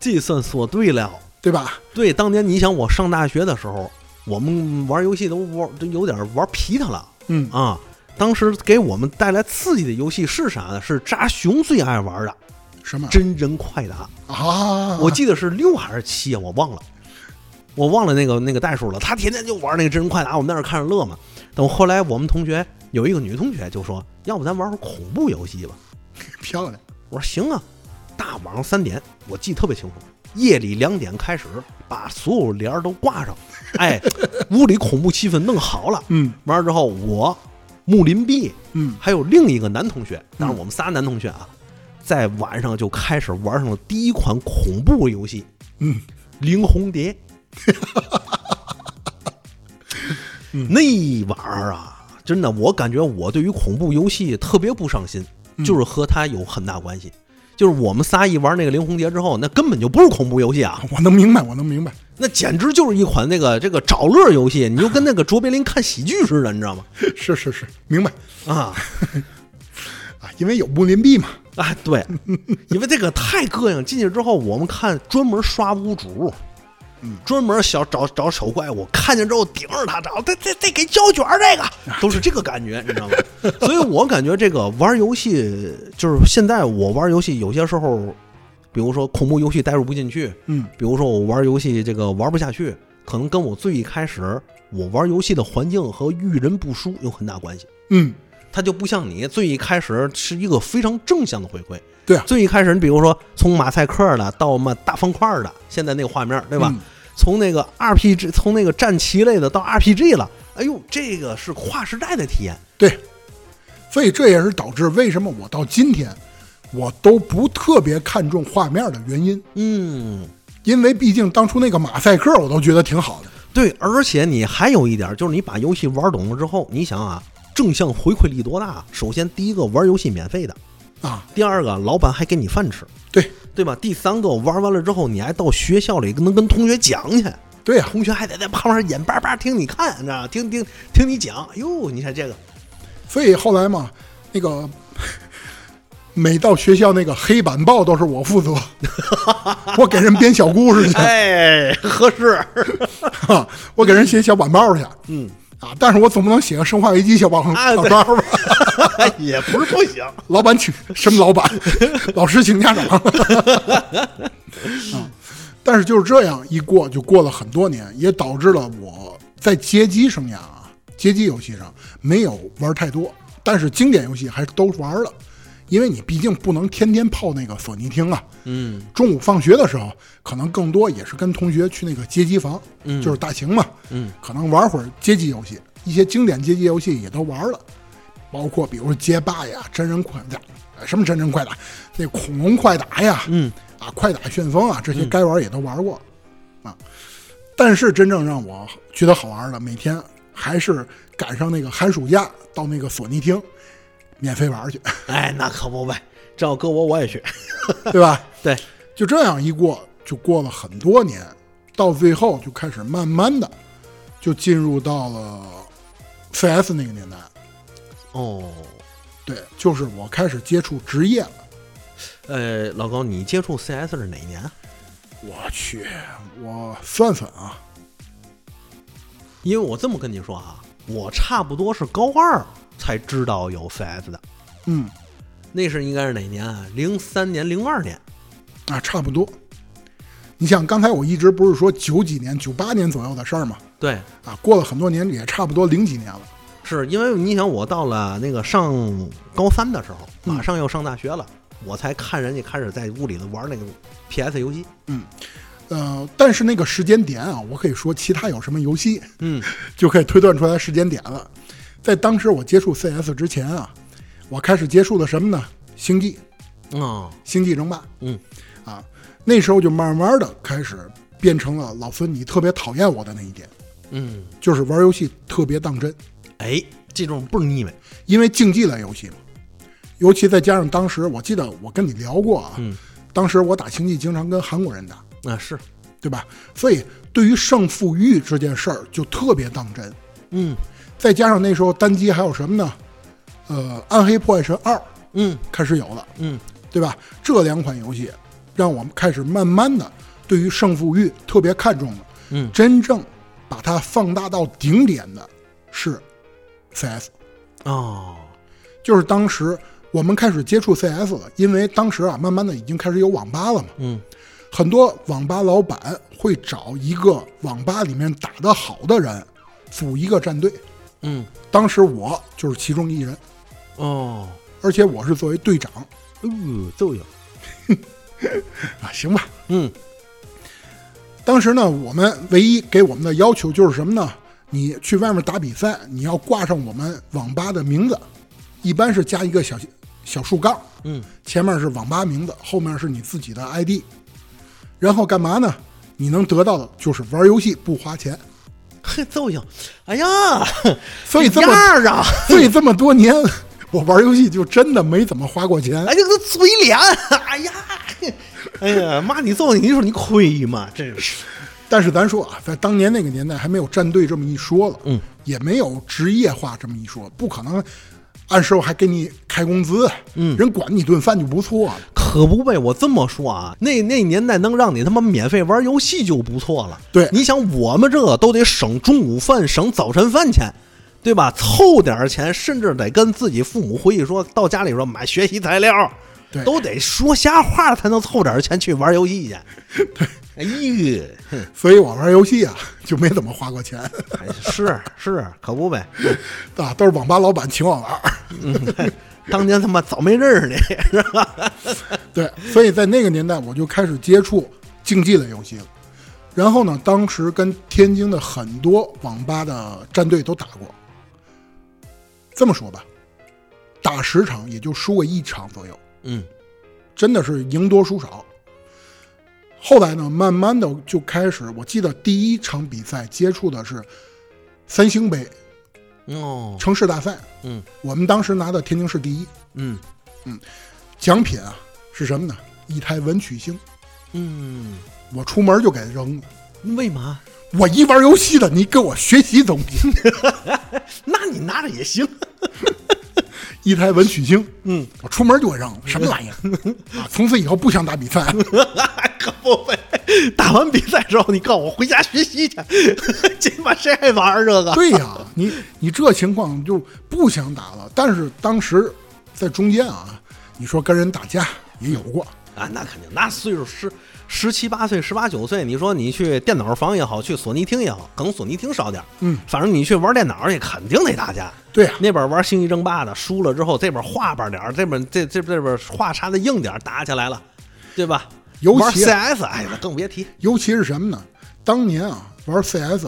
S1: 这算说对了。
S2: 对吧？
S1: 对，当年你想我上大学的时候，我们玩游戏都玩都有点玩皮他了
S2: 嗯，
S1: 啊。当时给我们带来刺激的游戏是啥呢？是扎熊最爱玩的
S2: 什么
S1: 真人快打。
S2: 啊？
S1: 我记得是六还是七啊，我忘了，我忘了那个那个代数了。他天天就玩那个真人快打，我们在那儿看着乐嘛。等后来我们同学有一个女同学就说：“要不咱玩会儿恐怖游戏吧
S2: 漂亮，？”
S1: 我说：“行啊。”大晚上三点，我记得特别清楚，夜里两点开始把所有帘儿都挂上，哎，屋里恐怖气氛弄好了。
S2: 嗯
S1: 完了之后，我木林碧
S2: 嗯，
S1: 还有另一个男同学，当然我们仨男同学啊，在晚上就开始玩上了第一款恐怖游戏，
S2: 嗯，《
S1: 灵红蝶》。那玩意儿啊，真的，我感觉我对于恐怖游戏特别不上心，就是和它有很大关系。就是我们仨一玩那个《灵红蝶》之后，那根本就不是恐怖游戏啊，
S2: 我能明白，我能明白。
S1: 那简直就是一款那个这个找乐游戏，你就跟那个卓别林看喜剧似的，你知道吗？
S2: 是是是，明白
S1: 啊
S2: 啊，因为有木林币嘛。
S1: 啊，对，因为这个太膈应。进去之后，我们看专门刷屋主，嗯专门小找找丑怪物，看见之后顶着他找，再再再给胶卷这个，都是这个感觉，你知道吗？所以我感觉这个玩游戏，就是现在我玩游戏，有些时候，比如说恐怖游戏代入不进去，
S2: 嗯
S1: 比如说我玩游戏这个玩不下去，可能跟我最一开始我玩游戏的环境和遇人不淑有很大关系。
S2: 嗯，
S1: 它就不像你最一开始是一个非常正向的回馈。
S2: 对啊
S1: 最一开始你比如说从马赛克的到嘛大方块的，现在那个画面对吧？
S2: 嗯
S1: 从那个 RPG，从那个战棋类的到 RPG 了，哎呦，这个是跨时代的体验。
S2: 对，所以这也是导致为什么我到今天我都不特别看重画面的原因，
S1: 嗯，
S2: 因为毕竟当初那个马赛克我都觉得挺好的。
S1: 对，而且你还有一点就是你把游戏玩懂了之后，你想啊，正向回馈力多大？首先第一个玩游戏免费的，
S2: 啊，
S1: 第二个老板还给你饭吃，
S2: 对
S1: 对吧？第三个玩完了之后，你还到学校里能跟同学讲去，
S2: 对呀、
S1: 同学还得在旁边眼巴巴听你看，你知道吗？听听听你讲。哎呦，你看这个，
S2: 所以后来嘛，那个 每到学校那个黑板报都是我负责，我给人编小故事去，
S1: 哎，合适。
S2: 哈，我给人写小板报去，
S1: 嗯，
S2: 啊，但是我总不能写个《生化危机》小报
S1: 啊
S2: 小招吧？
S1: 也不是不行。
S2: 老板请什么老板？老师请家长。啊，但是就是这样一过，就过了很多年，也导致了我在街机生涯啊，街机游戏上没有玩太多，但是经典游戏还是都玩了。因为你毕竟不能天天泡那个索尼厅啊，
S1: 嗯。
S2: 中午放学的时候，可能更多也是跟同学去那个街机房，
S1: 嗯。
S2: 就是大型嘛，
S1: 嗯，
S2: 可能玩会儿街机游戏，一些经典街机游戏也都玩了，包括比如说街霸呀、真人快打，呃什么真人快打，那恐龙快打呀，
S1: 嗯。
S2: 啊，快打旋风啊，这些该玩也都玩过，啊，但是真正让我觉得好玩的，每天还是赶上那个寒暑假到那个索尼厅免费玩去，
S1: 哎，那可不呗，这要搁我我也去。
S2: 对吧？
S1: 对，
S2: 就这样一过，就过了很多年，到最后就开始慢慢的就进入到了 CS 那个年代。
S1: 哦，
S2: 对，就是我开始接触职业了。
S1: 呃，老高，你接触 CS 是哪年？
S2: 我去，我算算啊，
S1: 因为我这么跟你说啊，我差不多是高二才知道有 CS 的，
S2: 嗯
S1: 那是应该是哪年啊？零三年、零二年。
S2: 啊，差不多。你像，刚才我一直不是说九几年、九八年左右的事儿吗？
S1: 对，
S2: 啊，过了很多年，也差不多零几年了。
S1: 是因为你想，我到了那个上高三的时候，
S2: 嗯
S1: 马上要上大学了，我才看人家开始在屋里头玩那个 PS 游戏。
S2: 嗯呃，但是那个时间点啊，我可以说其他有什么游戏，
S1: 嗯
S2: 就可以推断出来时间点了。在当时我接触 CS 之前啊，我开始接触的什么呢？星际、
S1: 哦，
S2: 星际争霸。
S1: 嗯，
S2: 啊，那时候就慢慢的开始变成了老孙你特别讨厌我的那一点，
S1: 嗯，
S2: 就是玩游戏特别当真，
S1: 哎，这种不是腻歪。
S2: 因为竞技类游戏嘛，尤其再加上当时我记得我跟你聊过啊，
S1: 嗯
S2: 当时我打星际经常跟韩国人打，
S1: 啊，是，
S2: 对吧？所以对于胜负欲这件事儿就特别当真。
S1: 嗯
S2: 再加上那时候单机还有什么呢？呃，《暗黑破坏神二》
S1: 嗯。
S2: 开始有了，
S1: 嗯。
S2: 对吧？这两款游戏让我们开始慢慢的对于胜负欲特别看重了。
S1: 嗯。
S2: 真正把它放大到顶点的是 CS，
S1: 哦，
S2: 就是当时我们开始接触 CS 了，因为当时啊，慢慢的已经开始有网吧了嘛，
S1: 嗯。
S2: 很多网吧老板会找一个网吧里面打得好的人组一个战队，
S1: 嗯
S2: 当时我就是其中一人，
S1: 哦，
S2: 而且我是作为队长
S1: 哦，都有。
S2: 啊，行吧。
S1: 嗯
S2: 当时呢，我们唯一给我们的要求就是什么呢？你去外面打比赛，你要挂上我们网吧的名字，一般是加一个小小竖杠，
S1: 嗯
S2: 前面是网吧名字，后面是你自己的 ID。然后干嘛呢？你能得到的就是玩游戏不花钱。
S1: 嘿，都有。哎呀，
S2: 所以这么
S1: 样啊，
S2: 所以这么多年，我玩游戏就真的没怎么花过钱。
S1: 哎，这个嘴脸，哎呀，哎呀，妈，你揍你，你说你亏吗？真是。
S2: 但是咱说啊，在当年那个年代还没有战队这么一说了，
S1: 嗯，
S2: 也没有职业化这么一说，不可能按时候还给你开工资，
S1: 嗯
S2: 人管你顿饭就不错了。
S1: 可不呗，我这么说啊，那那年代能让你他妈免费玩游戏就不错了。
S2: 对
S1: 你想我们这都得省中午饭、省早晨饭钱，对吧？凑点钱，甚至得跟自己父母回去说，到家里说买学习材料，
S2: 对
S1: 都得说瞎话才能凑点儿钱去玩游戏去。对，哎呦，哼
S2: 所以我玩游戏啊就没怎么花过钱
S1: 哎是是，可不呗。
S2: 啊，都是网吧老板请我玩
S1: 当年他妈早没认识你，是吧？
S2: 对，所以在那个年代我就开始接触竞技类游戏了。然后呢，当时跟天津的很多网吧的战队都打过。这么说吧，打十场也就输过一场左右。
S1: 嗯
S2: 真的是赢多输少。后来呢，慢慢的就开始，我记得第一场比赛接触的是三星杯
S1: 哦，
S2: 城市大赛，
S1: 嗯
S2: 我们当时拿的天津市第一。
S1: 嗯嗯
S2: 奖品啊是什么呢？一台文曲星，
S1: 嗯，
S2: 我出门就给扔了。
S1: 为嘛？
S2: 我一玩游戏的，你跟我学习总比。
S1: 那你拿着也行。
S2: 一台文曲星，
S1: 嗯，
S2: 我出门就给扔了，什么玩意儿 啊？从此以后不想打比赛。
S1: 可不呗！打完比赛之后，你告诉我回家学习去，这他妈谁还玩这个？
S2: 对呀、你你这情况就不想打了。但是当时在中间啊，你说跟人打架也有过，
S1: 啊，那肯定，那岁数十十七八岁、十八九岁，你说你去电脑房也好，去索尼厅也好，可能索尼厅少点儿
S2: 嗯，
S1: 反正你去玩电脑去，肯定得打架。
S2: 对呀、
S1: 那边玩星际争霸的输了之后，这边画吧点儿，这边这这这边画差的硬点儿，打起来了，对吧？
S2: 尤
S1: 玩
S2: 其
S1: CS，哎，呀更别提。
S2: 尤其是什么呢？当年啊，玩 CS，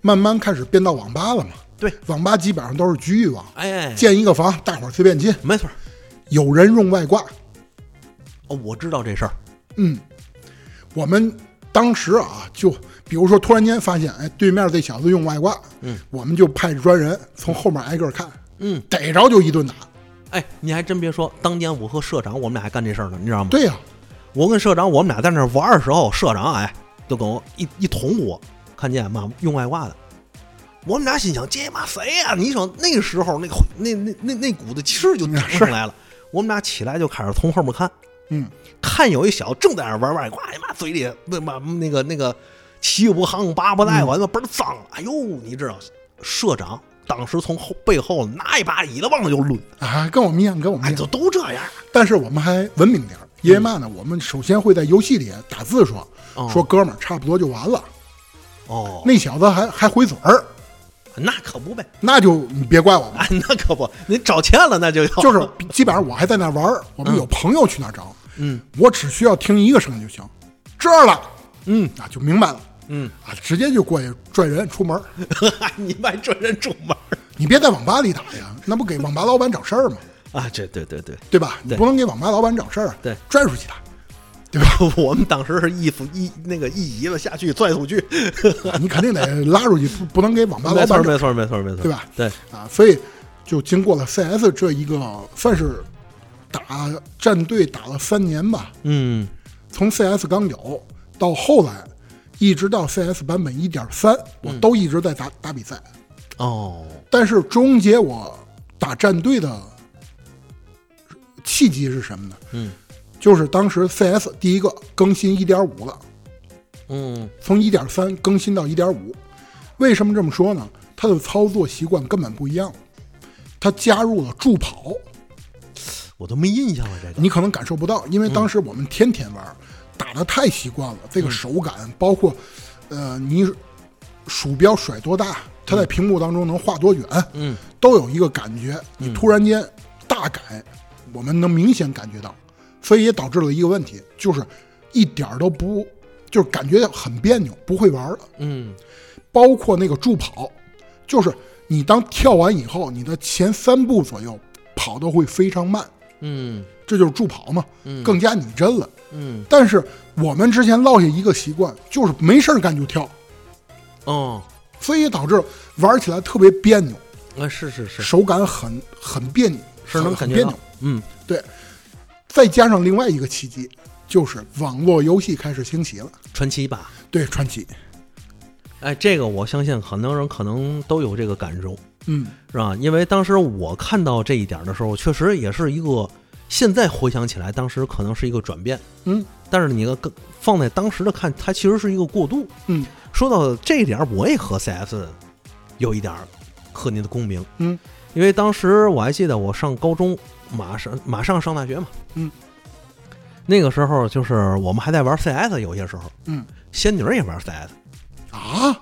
S2: 慢慢开始变到网吧了嘛。
S1: 对，
S2: 网吧基本上都是局域网，
S1: 哎，
S2: 建一个房，大伙儿随便进，
S1: 没错。
S2: 有人用外挂。
S1: 哦，我知道这事儿。
S2: 嗯，我们当时啊，就比如说突然间发现，哎，对面这小子用外挂，
S1: 嗯，
S2: 我们就派专人从后面挨个看，
S1: 嗯，
S2: 逮着就一顿打。
S1: 哎，你还真别说，当年我和社长我们俩还干这事儿呢，你知道吗？
S2: 对呀、
S1: 我跟社长我们俩在那儿玩的时候，社长哎，就跟我一一捅我，看见妈用外挂的，我们俩心想这妈谁呀、你说那时候那那那那那股子气儿就上来了，我们俩起来就开始从后面看，
S2: 嗯，
S1: 看有一小子正在那儿玩外挂，哎妈嘴里那妈那个那个七不行八不带，我他妈倍儿脏，哎呦，你知道社长当时从后背后拿一把椅子往上就抡，
S2: 啊，跟我们一样，跟我们
S1: 哎，
S2: 一样
S1: 就。都这样，
S2: 但是我们还文明点儿，因为嘛呢？我们首先会在游戏里打字说，
S1: 哦
S2: 说哥们儿差不多就完了。
S1: 哦，
S2: 那小子还还回嘴儿，
S1: 那可不呗。
S2: 那就你别怪我们。
S1: 哎，那可不，您找钱了那就要
S2: 就是 基本上我还在那玩儿，我们有朋友去那找，
S1: 嗯
S2: 我只需要听一个声音就行，这儿了，
S1: 嗯
S2: 啊，就明白了。
S1: 嗯，
S2: 啊，直接就过去拽人出门儿。
S1: 你卖拽人出门儿
S2: 你别在网吧里打呀，那不给网吧老板找事儿吗？
S1: 啊？这对对对，
S2: 对吧？你不能给网吧老板找事儿，
S1: 对，
S2: 拽出去打，对吧？
S1: 我们当时是一扶一那个一椅子下去拽出去，
S2: 啊 你肯定得拉出去，不不能给网吧
S1: 没
S2: 老板没
S1: 错没错没错没错，
S2: 对吧？
S1: 对，
S2: 啊，所以就经过了 CS 这一个算是打战队打了三年吧，
S1: 嗯
S2: 从 CS 刚有到后来，一直到 CS 版本一点三，我都一直在打打比赛。
S1: 哦，
S2: 但是终结我打战队的契机是什么呢？
S1: 嗯
S2: 就是当时 CS 第一个更新一点五了，
S1: 嗯
S2: 从一点三更新到一点五。为什么这么说呢？它的操作习惯根本不一样，它加入了助跑。
S1: 我都没印象了这个，
S2: 你可能感受不到，因为当时我们天天玩，打的太习惯了，这个手感，包括，呃，你鼠标甩多大，它在屏幕当中能画多远，
S1: 嗯
S2: 都有一个感觉。你突然间大改，我们能明显感觉到，所以也导致了一个问题，就是一点儿都不，就是感觉很别扭，不会玩了。
S1: 嗯
S2: 包括那个助跑，就是你当跳完以后，你的前三步左右跑的会非常慢。
S1: 嗯
S2: 这就是助跑嘛，更加拟真了。
S1: 嗯
S2: 但是我们之前落下一个习惯，就是没事儿干就跳，
S1: 哦，
S2: 所以也导致玩起来特别别扭，
S1: 啊是是是，
S2: 手感很很别扭，
S1: 是能感觉到
S2: 很别扭。，
S1: 嗯
S2: 对，再加上另外一个契机，就是网络游戏开始兴起了。
S1: 传奇吧，
S2: 对，传奇，
S1: 哎，这个我相信很多人可能都有这个感受，
S2: 嗯，
S1: 是吧？因为当时我看到这一点的时候，确实也是一个，现在回想起来，当时可能是一个转变，
S2: 嗯，
S1: 但是你更放在当时的看，它其实是一个过渡。
S2: 嗯，
S1: 说到这一点，我也和 CS 有一点儿和您的共鸣，
S2: 嗯，
S1: 因为当时我还记得我上高中，马上马上上大学嘛，
S2: 嗯，
S1: 那个时候就是我们还在玩 CS，有些时候，
S2: 嗯，
S1: 仙女儿也玩 CS，
S2: 啊，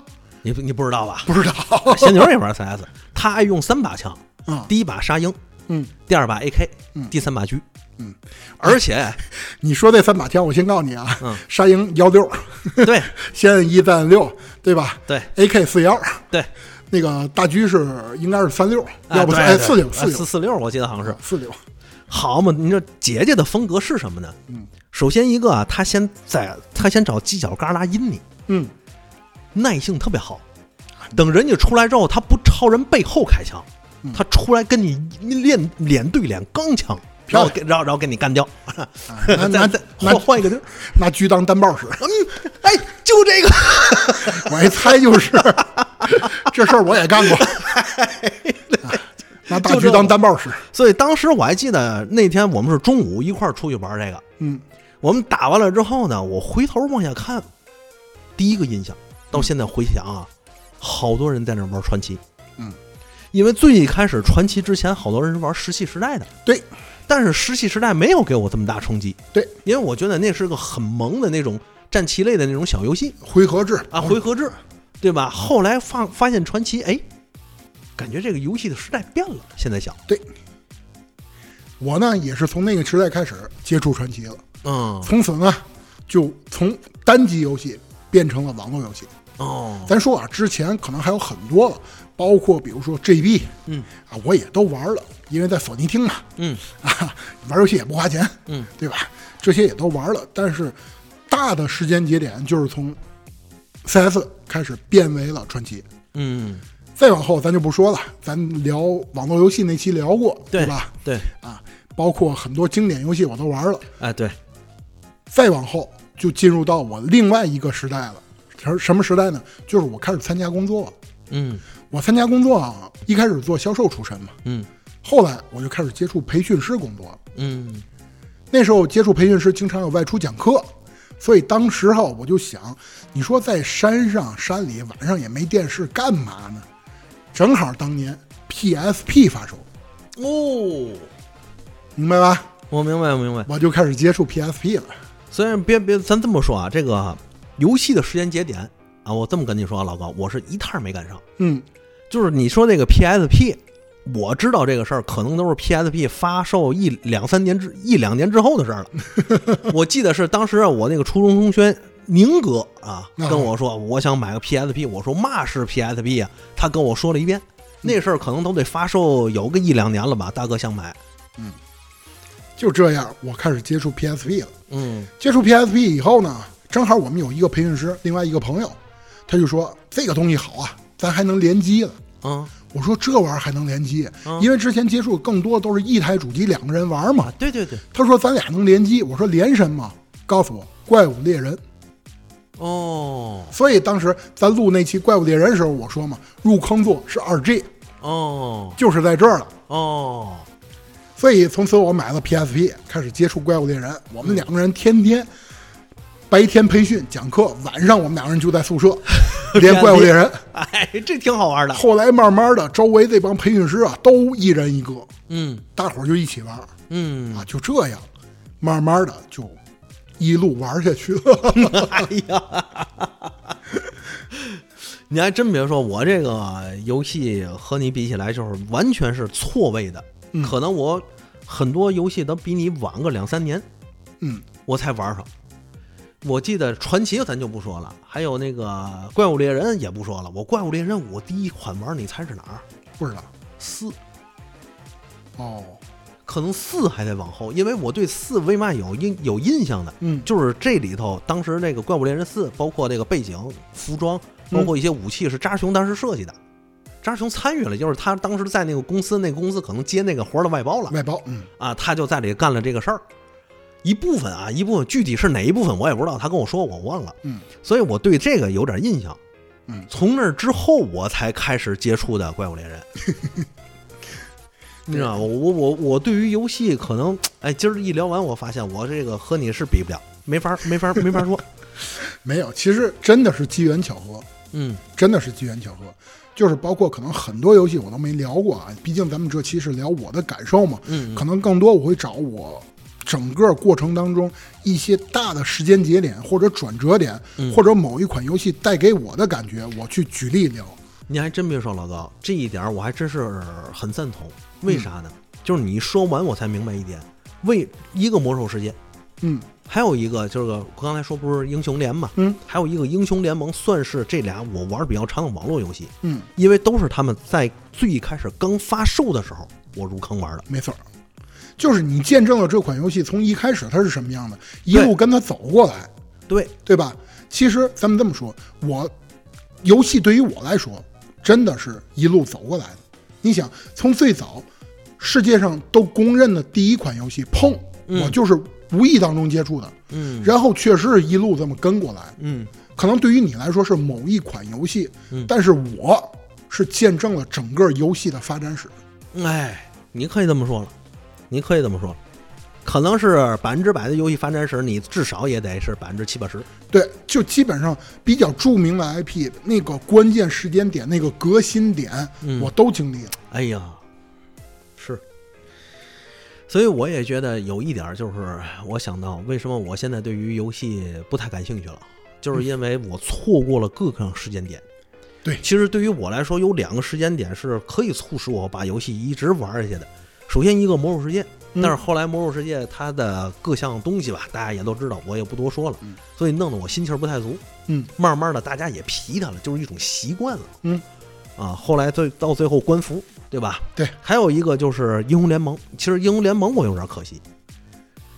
S1: 你你不知道吧？
S2: 不知道，
S1: 仙女儿也玩 CS，她爱用三把枪，
S2: 嗯，
S1: 第一把沙鹰，
S2: 嗯，
S1: 第二把 AK，
S2: 嗯。
S1: 第三把狙，
S2: 嗯，
S1: 而且，
S2: 你说这三把枪，我先告诉你啊，
S1: 嗯。
S2: 沙鹰幺六，
S1: 对。
S2: 先摁一再摁六，对吧？
S1: 对
S2: ？AK 四幺，
S1: 对，
S2: 那个大狙是应该是三六，
S1: 啊
S2: 要不哎
S1: 对对
S2: 四六四六。
S1: 啊四四六，我记得好像是。
S2: 四六，
S1: 好嘛，你说姐姐的风格是什么呢？
S2: 嗯，
S1: 首先一个啊，她先在她先找犄角旮旯。阴你，
S2: 嗯，
S1: 耐性特别好。等人家出来之后，他不朝人背后开枪，
S2: 嗯。
S1: 他出来跟你练脸对脸钢枪，然后给然后然后给你干掉，
S2: 啊那
S1: 再换换一个地儿，
S2: 拿狙当单爆使，
S1: 嗯，哎，就这个，
S2: 我一猜就是 这事儿我也干过，啊 拿大
S1: 就这
S2: 狙当担保使，
S1: 所以当时我还记得那天我们是中午一块儿出去玩这个，
S2: 嗯，
S1: 我们打完了之后呢，我回头往下看，第一个印象到现在回想啊，好多人在那玩传奇，
S2: 嗯，
S1: 因为最一开始传奇之前，好多人是玩石器时代的，
S2: 对，
S1: 但是石器时代没有给我这么大冲击，
S2: 对，
S1: 因为我觉得那是个很萌的那种战棋类的那种小游戏
S2: 回合制
S1: 啊，回合制，对吧？后来发发现传奇，哎，感觉这个游戏的时代变了，现在想，对。
S2: 我呢也是从那个时代开始接触传奇了，
S1: 嗯，
S2: 从此呢就从单机游戏变成了网络游戏。
S1: 哦，
S2: 咱说啊，之前可能还有很多了，包括比如说 GB，
S1: 嗯。
S2: 啊，我也都玩了，因为在索尼厅嘛，
S1: 嗯。
S2: 啊，玩游戏也不花钱，
S1: 嗯，
S2: 对吧？这些也都玩了，但是大的时间节点就是从 CS 开始变为了传奇。
S1: 嗯，
S2: 再往后咱就不说了，咱聊网络游戏那期聊过，
S1: 对
S2: 吧？
S1: 对，
S2: 啊，包括很多经典游戏我都玩了。
S1: 哎对，
S2: 再往后就进入到我另外一个时代了，什什么时代呢？就是我开始参加工作了。
S1: 嗯
S2: 我参加工作啊，一开始做销售出身嘛，
S1: 嗯
S2: 后来我就开始接触培训师工作了。
S1: 嗯
S2: 那时候接触培训师，经常有外出讲课，所以当时哈我就想，你说在山上山里晚上也没电视，干嘛呢？正好当年 PSP 发售，
S1: 哦，
S2: 明白吧？
S1: 我明白，我明白。
S2: 我就开始接触 PSP 了。
S1: 虽然别别，咱这么说啊，这个游戏的时间节点啊，我这么跟你说啊，老高，我是一趟没赶上。
S2: 嗯，
S1: 就是你说那个 PSP，我知道这个事儿，可能都是 PSP 发售一两三年之一两年之后的事儿了。我记得是当时啊我那个初中同学宁哥啊
S2: 啊
S1: 跟我说，我想买个 PSP，我说嘛是 PSP 啊？他跟我说了一遍，那事儿可能都得发售有个一两年了吧。大哥想买，嗯
S2: 就这样，我开始接触 PSP 了。
S1: 嗯
S2: 接触 PSP 以后呢，正好我们有一个培训师，另外一个朋友，他就说这个东西好啊，咱还能联机了。
S1: 啊
S2: 我说这玩意儿还能联机，
S1: 嗯
S2: 因为之前接触更多都是一台主机两个人玩嘛
S1: 啊。，对对对，
S2: 他说咱俩能联机，我说联什么？告诉我怪物猎人。
S1: 哦
S2: 所以当时咱录那期怪物猎人的时候，我说嘛，入坑作是二 G，
S1: 哦
S2: 就是在这儿了。
S1: 哦，
S2: 所以从此我买了 PSP，开始接触怪物猎人。我们两个人天天白天培训讲课，晚上我们两个人就在宿舍 连怪物猎人。
S1: 哎，这挺好玩的。
S2: 后来慢慢的，周围这帮培训师啊，都一人一个，
S1: 嗯
S2: 大伙儿就一起玩
S1: 嗯，
S2: 啊，就这样，慢慢的就一路玩下去了。
S1: 哎呀，你还真别说，我这个游戏和你比起来，就是完全是错位的。
S2: 嗯
S1: 可能我很多游戏都比你晚个两三年，
S2: 嗯，
S1: 我才玩上。我记得传奇咱就不说了，还有那个怪物猎人也不说了。我怪物猎人我第一款玩，你猜是哪儿？
S2: 不知道
S1: 四，
S2: 哦，
S1: 可能四还得往后，因为我对四为嘛有印有印象的，
S2: 嗯
S1: 就是这里头当时那个怪物猎人四，包括那个背景、服装，包括一些武器是扎熊当时设计的。扎熊参与了，就是他当时在那个公司，那个公司可能接那个活儿的外包了
S2: 外包，嗯
S1: 啊，他就在里干了这个事儿。一部分啊，一部分具体是哪一部分我也不知道，他跟我说，我忘了。
S2: 嗯，
S1: 所以我对这个有点印象。
S2: 嗯，
S1: 从那之后我才开始接触的怪物猎人。你知道吗？我我我我对于游戏可能，哎，今儿一聊完，我发现我这个和你是比不了，没法没法没法说。
S2: 没有，其实真的是机缘巧合，
S1: 嗯
S2: 真的是机缘巧合。就是包括可能很多游戏我都没聊过啊，毕竟咱们这期是聊我的感受嘛，
S1: 嗯
S2: 可能更多我会找我整个过程当中一些大的时间节点或者转折点，
S1: 嗯
S2: 或者某一款游戏带给我的感觉，我去举例聊。
S1: 你还真别说，老高，这一点我还真是很赞同。为啥呢？就是你说完我才明白一点，为一个魔兽世界，
S2: 嗯
S1: 还有一个就是我刚才说不是英雄联嘛，
S2: 嗯
S1: 还有一个英雄联盟，算是这俩我玩比较长的网络游戏，
S2: 嗯，
S1: 因为都是他们在最开始刚发售的时候我入坑玩的。
S2: 没错儿，就是你见证了这款游戏从一开始它是什么样的，一路跟它走过来，
S1: 对，
S2: 对吧？其实咱们这么说，我游戏对于我来说，真的是一路走过来的。你想，从最早世界上都公认的第一款游戏，碰我就是无意当中接触的，
S1: 嗯
S2: 然后确实是一路这么跟过来。
S1: 嗯
S2: 可能对于你来说是某一款游戏，
S1: 嗯
S2: 但是我是见证了整个游戏的发展史。
S1: 哎，你可以这么说了，你可以这么说了，可能是百分之百的游戏发展史，你至少也得是百分之七八十。
S2: 对，就基本上比较著名的 IP 那个关键时间点、那个革新点，
S1: 嗯
S2: 我都经历了。
S1: 哎呀，是，所以我也觉得有一点就是，我想到为什么我现在对于游戏不太感兴趣了，就是因为我错过了各个时间点。
S2: 对
S1: 其实对于我来说，有两个时间点是可以促使我把游戏一直玩下去的。首先一个魔兽世界，
S2: 嗯
S1: 但是后来魔兽世界它的各项东西吧，大家也都知道，我也不多说了，
S2: 嗯
S1: 所以弄得我心气儿不太足。
S2: 嗯，
S1: 慢慢的大家也皮它了，就是一种习惯了。
S2: 嗯，
S1: 啊，后来最到最后官服，对吧？
S2: 对，
S1: 还有一个就是英雄联盟，其实英雄联盟我有点可惜。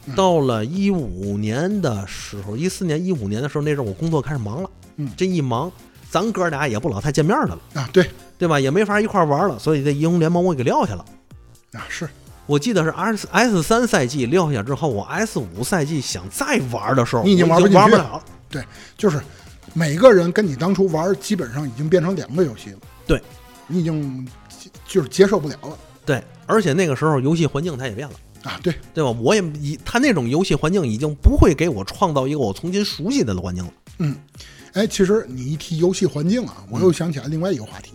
S2: 嗯
S1: 到了一五年的时候，一四年、一五年的时候，那阵儿我工作开始忙了，
S2: 嗯
S1: 这一忙，咱哥俩也不老太见面的了，
S2: 啊，对
S1: 对吧？也没法一块玩了，所以这英雄联盟我给撂下了。
S2: 啊是，
S1: 我记得是 S S 三赛季撂下之后，我 S 五赛季想再玩的时候，
S2: 你已经玩不
S1: 玩不了。
S2: 对，就是每个人跟你当初玩，基本上已经变成两个游戏了。
S1: 对，
S2: 你已经就是接受不了了
S1: 对，而且那个时候游戏环境它也变了。
S2: 啊。对，
S1: 对吧？我也以他那种游戏环境已经不会给我创造一个我重新熟悉的环境了。
S2: 嗯，哎，其实你一提游戏环境啊，我又想起来另外一个话题。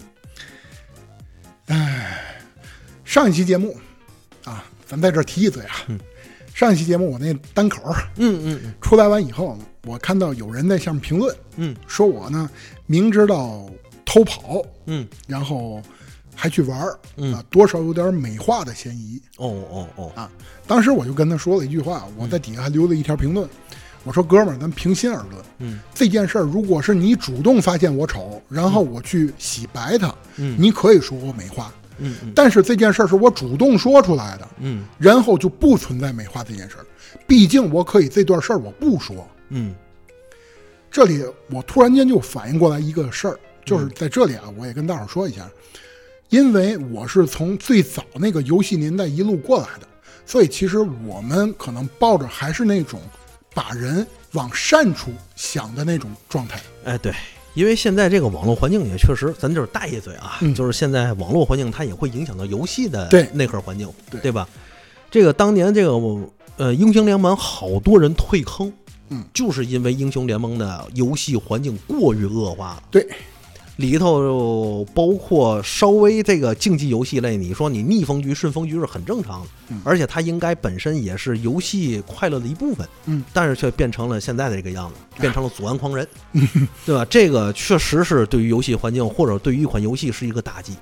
S2: 哎，上一期节目啊，咱在这儿提一嘴啊。上一期节目我那单口
S1: 嗯嗯嗯。
S2: 出来完以后，我看到有人在下面评论，
S1: 嗯。
S2: 说我呢明知道偷跑，
S1: 嗯，
S2: 然后还去玩儿，
S1: 嗯。
S2: 啊，多少有点美化的嫌疑
S1: 哦哦哦，
S2: 啊。当时我就跟他说了一句话，我在底下还留了一条评论，我说：“哥们儿，咱平心而论，
S1: 嗯。
S2: 这件事儿如果是你主动发现我丑，然后我去洗白它，
S1: 嗯。
S2: 你可以说我美化。
S1: 嗯嗯
S2: 但是这件事儿是我主动说出来的，
S1: 嗯
S2: 然后就不存在美化这件事儿。毕竟我可以这段事儿我不说。
S1: 嗯
S2: 这里我突然间就反应过来一个事儿，就是在这里啊，我也跟大伙儿说一下，因为我是从最早那个游戏年代一路过来的，所以其实我们可能抱着还是那种把人往善处想的那种状态。
S1: 哎对。因为现在这个网络环境也确实，咱就是带一嘴啊，
S2: 嗯。
S1: 就是现在网络环境它也会影响到游戏的
S2: 对。
S1: 内核环境，
S2: 对
S1: 吧？这个当年这个呃英雄联盟好多人退坑，
S2: 嗯，
S1: 就是因为英雄联盟的游戏环境过于恶化了。
S2: 对，
S1: 里头包括稍微这个竞技游戏类，你说你逆风局、顺风局是很正常的，
S2: 嗯
S1: 而且它应该本身也是游戏快乐的一部分，
S2: 嗯，
S1: 但是却变成了现在的这个样子，变成了左岸狂人，对吧？这个确实是对于游戏环境或者对于一款游戏是一个打击。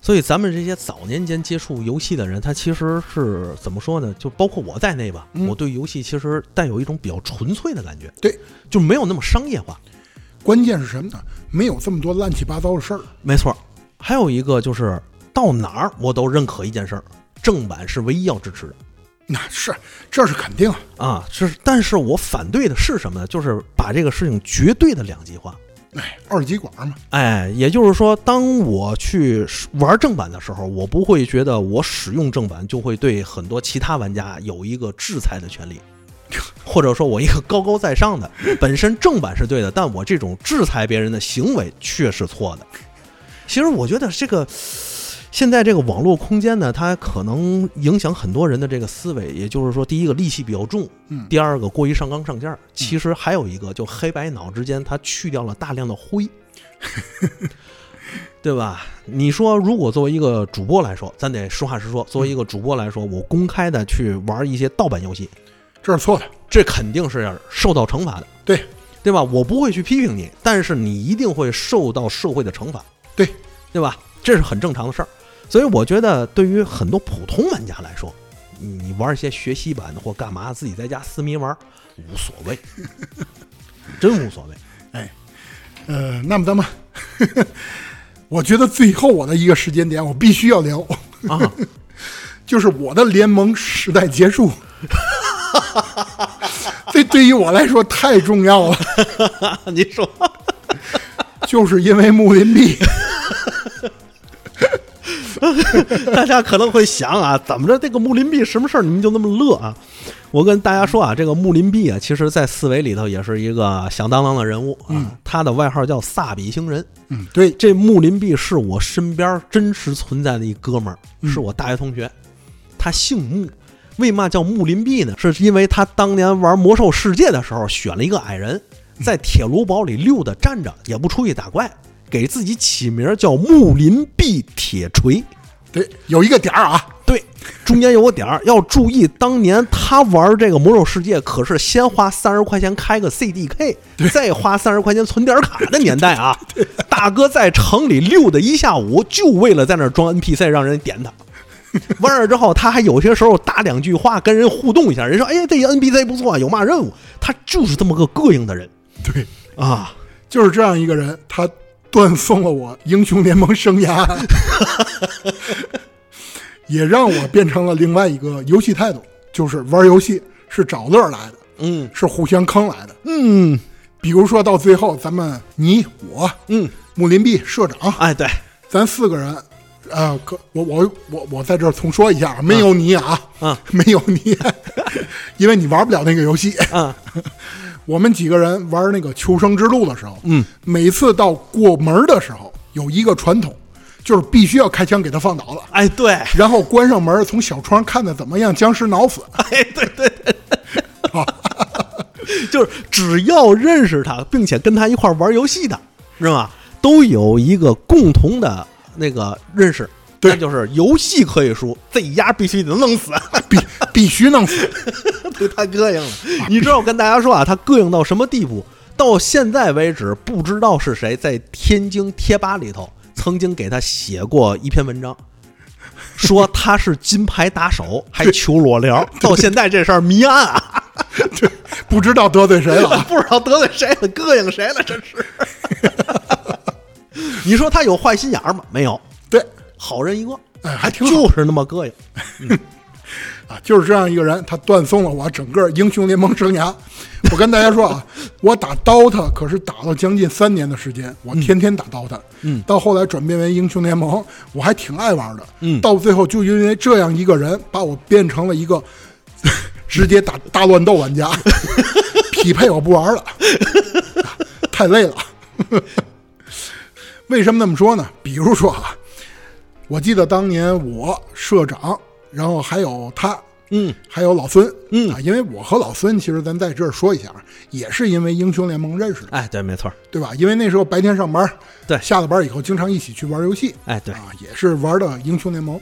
S1: 所以咱们这些早年间接触游戏的人，他其实是怎么说呢？就包括我在内吧，
S2: 嗯
S1: 我对游戏其实带有一种比较纯粹的感觉，
S2: 对，
S1: 就没有那么商业化。
S2: 关键是什么呢？没有这么多乱七八糟的事儿。
S1: 没错，还有一个就是到哪儿我都认可一件事儿，正版是唯一要支持的
S2: 那是，这是肯定。
S1: 啊。啊是，但是我反对的是什么呢？就是把这个事情绝对的两极化。
S2: 哎，二极管嘛，
S1: 哎，也就是说，当我去玩正版的时候，我不会觉得我使用正版就会对很多其他玩家有一个制裁的权利，或者说我一个高高在上的，本身正版是对的，但我这种制裁别人的行为却是错的。其实我觉得这个现在这个网络空间呢，它可能影响很多人的这个思维。也就是说，第一个戾气比较重，
S2: 嗯
S1: 第二个过于上纲上线儿。其实还有一个，就黑白脑之间，它去掉了大量的灰，对吧？你说，如果作为一个主播来说，咱得实话实说，作为一个主播来说，我公开的去玩一些盗版游戏，
S2: 这是错的。
S1: 这肯定是受到惩罚的，
S2: 对
S1: 对吧？我不会去批评你，但是你一定会受到社会的惩罚，
S2: 对
S1: 对吧？这是很正常的事儿。所以我觉得，对于很多普通玩家来说，你玩一些学习版的或干嘛，自己在家私密玩无所谓，真无所谓。
S2: 哎呃，那么咱们，我觉得最后我的一个时间点，我必须要聊，
S1: 啊，
S2: 就是我的联盟时代结束。这对于我来说太重要了，
S1: 你说，
S2: 就是因为穆林币。
S1: 大家可能会想啊，怎么着这个穆林壁什么事儿你们就那么乐啊？我跟大家说啊，这个穆林壁啊，其实在四维里头也是一个响当当的人物啊，他的外号叫萨比星人。
S2: 嗯，对，
S1: 这穆林壁是我身边真实存在的一哥们儿，
S2: 嗯
S1: 是我大学同学，他姓木。为嘛叫木林壁呢？是因为他当年玩魔兽世界的时候选了一个矮人，在铁炉堡里溜达站着，也不出去打怪，给自己起名叫木林壁铁锤。
S2: 对，有一个点儿啊，
S1: 对，中间有个点儿，要注意，当年他玩这个魔兽世界可是先花三十块钱开个 CDK，再花三十块钱存点卡的年代啊！大哥在城里溜达一下午，就为了在那儿装 NPC，让人点他。完了之后，他还有些时候打两句话，跟人互动一下。人说：“哎呀，这个 NPC 不错，有嘛任务？”他就是这么个膈应的人
S2: 对，
S1: 啊！
S2: 就是这样一个人，他断送了我英雄联盟生涯，也让我变成了另外一个游戏态度，就是玩游戏是找乐来的，
S1: 嗯
S2: 是互相坑来的。
S1: 嗯
S2: 比如说到最后，咱们你我
S1: 嗯，
S2: 木林壁社长，
S1: 哎，对，
S2: 咱四个人，啊，可我我我我在这儿重说一下，没有你啊，
S1: 啊
S2: 没有你，因为你玩不了那个游戏。
S1: 啊，
S2: 我们几个人玩那个求生之路的时候，
S1: 嗯，
S2: 每次到过门的时候，有一个传统，就是必须要开枪给他放倒了，
S1: 哎，对，
S2: 然后关上门，从小窗看的怎么样，僵尸挠死。
S1: 哎，对对对，就是只要认识他，并且跟他一块玩游戏的，是吧？都有一个共同的那个认识，
S2: 对
S1: 那就是游戏可以输，这丫必须得弄死，
S2: 必必须弄死。
S1: 对太膈应了。你知道我跟大家说啊，他膈应到什么地步？到现在为止，不知道是谁在天津贴吧里头曾经给他写过一篇文章。说他是金牌打手，还求裸聊，到现在这事儿谜案啊！
S2: 不知道得罪谁了啊。
S1: 不知道得罪谁了，膈应谁了，这是。你说他有坏心眼儿吗？没有，
S2: 对，
S1: 好人一个，
S2: 哎，还挺好
S1: 就是那么膈应。
S2: 啊，就是这样一个人，他断送了我整个英雄联盟生涯。我跟大家说啊，我打 DOTA 可是打了将近三年的时间，我天天打 DOTA。
S1: 嗯，
S2: 到后来转变为英雄联盟，我还挺爱玩的。
S1: 嗯
S2: 到最后就因为这样一个人，把我变成了一个直接打大乱斗玩家，匹配我不玩了，啊太累了。为什么那么说呢？比如说啊，我记得当年我社长，然后还有他，
S1: 嗯。
S2: 还有老孙，
S1: 嗯。
S2: 啊，因为我和老孙其实咱在这儿说一下，也是因为英雄联盟认识的，
S1: 哎，对，没错，
S2: 对吧？因为那时候白天上班，
S1: 对。
S2: 下了班以后经常一起去玩游戏，
S1: 哎，对，
S2: 啊，也是玩的英雄联盟，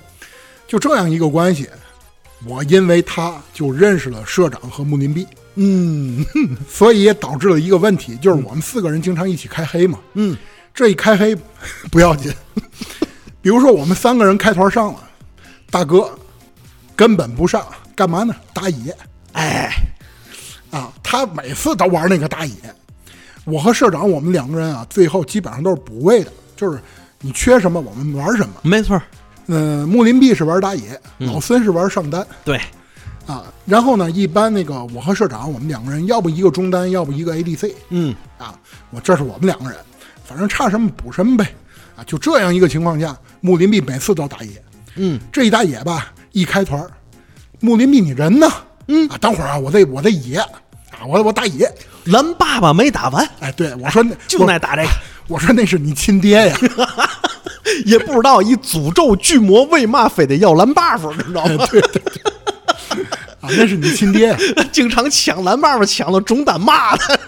S2: 就这样一个关系，我因为他就认识了社长和穆林壁，
S1: 嗯。
S2: 所以也导致了一个问题，就是我们四个人经常一起开黑嘛，
S1: 嗯，
S2: 这一开黑 不要紧，比如说我们三个人开团上了，大哥根本不上，干嘛呢？打野
S1: 哎，
S2: 啊！他每次都玩那个打野。我和社长我们两个人啊，最后基本上都是补位的，就是你缺什么我们玩什么。
S1: 没错，
S2: 嗯、木林壁是玩打野，老孙是玩上单
S1: 对，
S2: 啊。然后呢，一般那个我和社长我们两个人，要不一个中单，要不一个 ADC
S1: 嗯
S2: 啊。我这是我们两个人，反正差什么补什么呗啊。就这样一个情况下，穆林壁每次都打野。
S1: 嗯，
S2: 这一打野吧，一开团儿，木林壁你人呢？嗯啊，等会儿啊，我得我得野啊，我我打野。
S1: 蓝爸爸没打完，
S2: 哎，对我说那
S1: 就爱打这个，
S2: 我说那是你亲爹呀。
S1: 也不知道一诅咒巨魔为嘛非得要蓝 buff，你知道吗？
S2: 对对对啊，那是你亲爹呀。
S1: 经常抢蓝 buff，抢到中单骂他。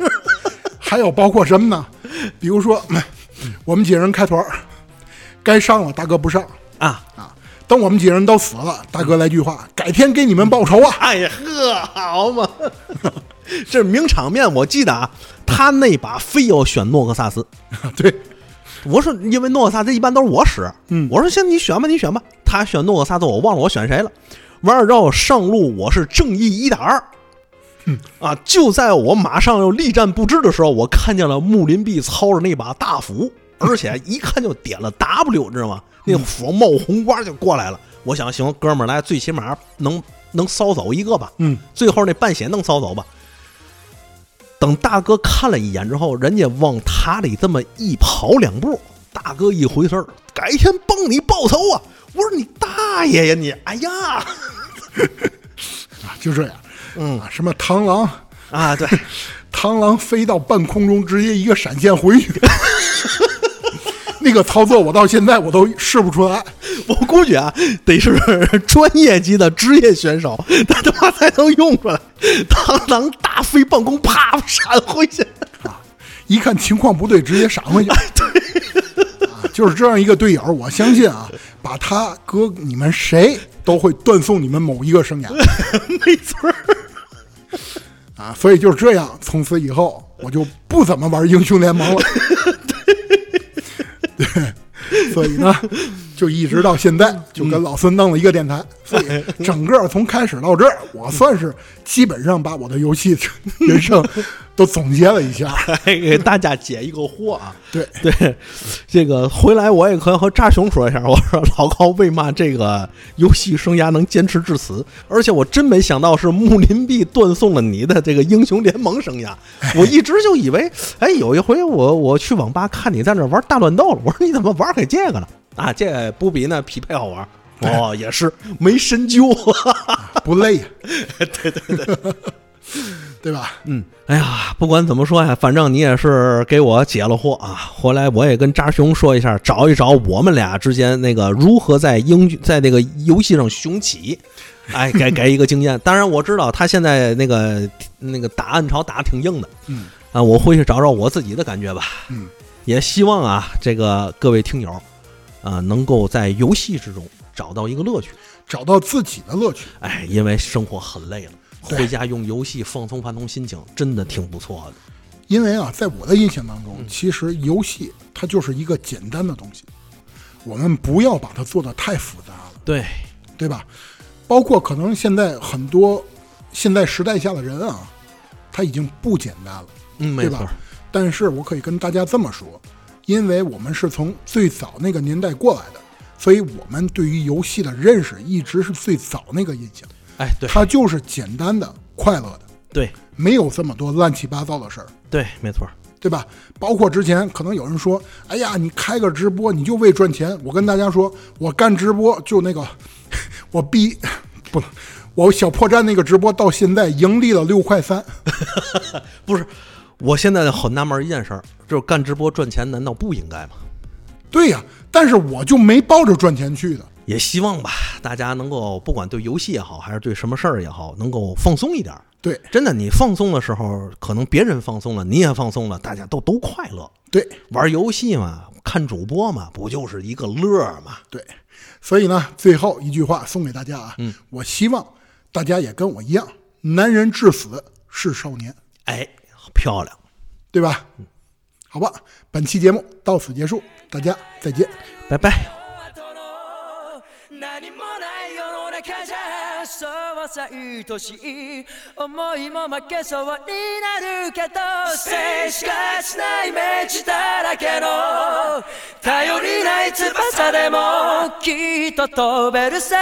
S2: 还有包括什么呢？比如说，我们几个人开团儿，该上了，大哥不上
S1: 啊，
S2: 啊。等我们几个人都死了，大哥来句话：改天给你们报仇啊！
S1: 哎呀呵，好嘛，这名场面，我记得啊，他那把非要选诺克萨斯，
S2: 对，
S1: 我说因为诺克萨斯一般都是我使，
S2: 嗯
S1: 我说行，你选吧，你选吧。他选诺克萨斯，我忘了我选谁了。完了之后上路，我是正义一打二。啊！就在我马上要力战不支的时候，我看见了木林壁操着那把大斧，而且一看就点了 W，知道吗？那斧冒红光就过来了。我想，行，哥们儿来，最起码能能骚走一个吧。
S2: 嗯，
S1: 最后那半血能骚走吧。等大哥看了一眼之后，人家往塔里这么一跑两步，大哥一回身儿，改天帮你报仇啊！我说你大爷呀你！哎呀，
S2: 啊，就这样，嗯，什么螳螂
S1: 啊，对，
S2: 螳螂飞到半空中，直接一个闪现回去。那个操作我到现在我都试不出来，
S1: 我估计啊，得是专业级的职业选手，他他妈才能用出来。螳螂大飞半空，啪闪回去，
S2: 啊，一看情况不对，直接闪回去。
S1: 对，
S2: 啊，就是这样一个队友，我相信啊，把他搁你们谁都会断送你们某一个生涯。
S1: 没错儿。
S2: 啊，所以就是这样，从此以后我就不怎么玩英雄联盟了。对，所以呢，就一直到现在，就跟老孙弄了一个电台。所以整个从开始到这儿，我算是基本上把我的游戏 人生都总结了一下，
S1: 给大家解一个惑啊。
S2: 对
S1: 对，这个回来我也可以和扎熊说一下，我说老高为嘛这个游戏生涯能坚持至此？而且我真没想到是木林币断送了你的这个英雄联盟生涯。我一直就以为，哎，有一回我我去网吧看你在那玩大乱斗了，我说你怎么玩开这个了？啊，这不比那匹配好玩。哦，也是没深究，
S2: 不累，
S1: 对对对，
S2: 对吧？
S1: 嗯，哎呀，不管怎么说呀，反正你也是给我解了惑啊。回来我也跟扎熊说一下，找一找我们俩之间那个如何在英在那个游戏上雄起，哎，给给一个经验。当然我知道他现在那个那个打暗潮打挺硬的，
S2: 嗯
S1: 啊，我回去找找我自己的感觉吧。
S2: 嗯，
S1: 也希望啊，这个各位听友啊，能够在游戏之中。找到一个乐趣，
S2: 找到自己的乐趣。
S1: 哎，因为生活很累了，回家用游戏放松放松心情，真的挺不错的。
S2: 因为啊，在我的印象当中，其实游戏它就是一个简单的东西，我们不要把它做的太复杂了，
S1: 对，
S2: 对吧？包括可能现在很多现在时代下的人啊，他已经不简单了，
S1: 嗯，没错
S2: 对吧，？但是我可以跟大家这么说，因为我们是从最早那个年代过来的，所以我们对于游戏的认识一直是最早那个印象，
S1: 哎，对，
S2: 它就是简单的、快乐的，
S1: 对，
S2: 没有这么多乱七八糟的事儿。
S1: 对，没错。
S2: 对吧？包括之前可能有人说：“哎呀，你开个直播你就为赚钱。”我跟大家说，我干直播就那个，我逼 不，我小破站那个直播到现在盈利了六块三。
S1: 不是，我现在很纳闷一件事儿，就是干直播赚钱，难道不应该吗？
S2: 对呀，但是我就没抱着赚钱去的。
S1: 也希望吧，大家能够不管对游戏也好，还是对什么事儿也好，能够放松一点儿。
S2: 对
S1: 真的，你放松的时候，可能别人放松了，你也放松了，大家都都快乐。
S2: 对
S1: 玩游戏嘛，看主播嘛，不就是一个乐儿嘛？
S2: 对，所以呢，最后一句话送给大家啊，
S1: 嗯，
S2: 我希望大家也跟我一样，男人至死是少年，
S1: 哎，漂亮，
S2: 对吧？好吧，本期节目到此结束，大家再见。
S1: 拜拜。
S3: 何もない世の中じゃそうさ愛しい思いも負けそうになるけど静しかしないイメージだらけの頼りない翼でもきっと飛べるさ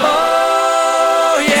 S3: Oh yeah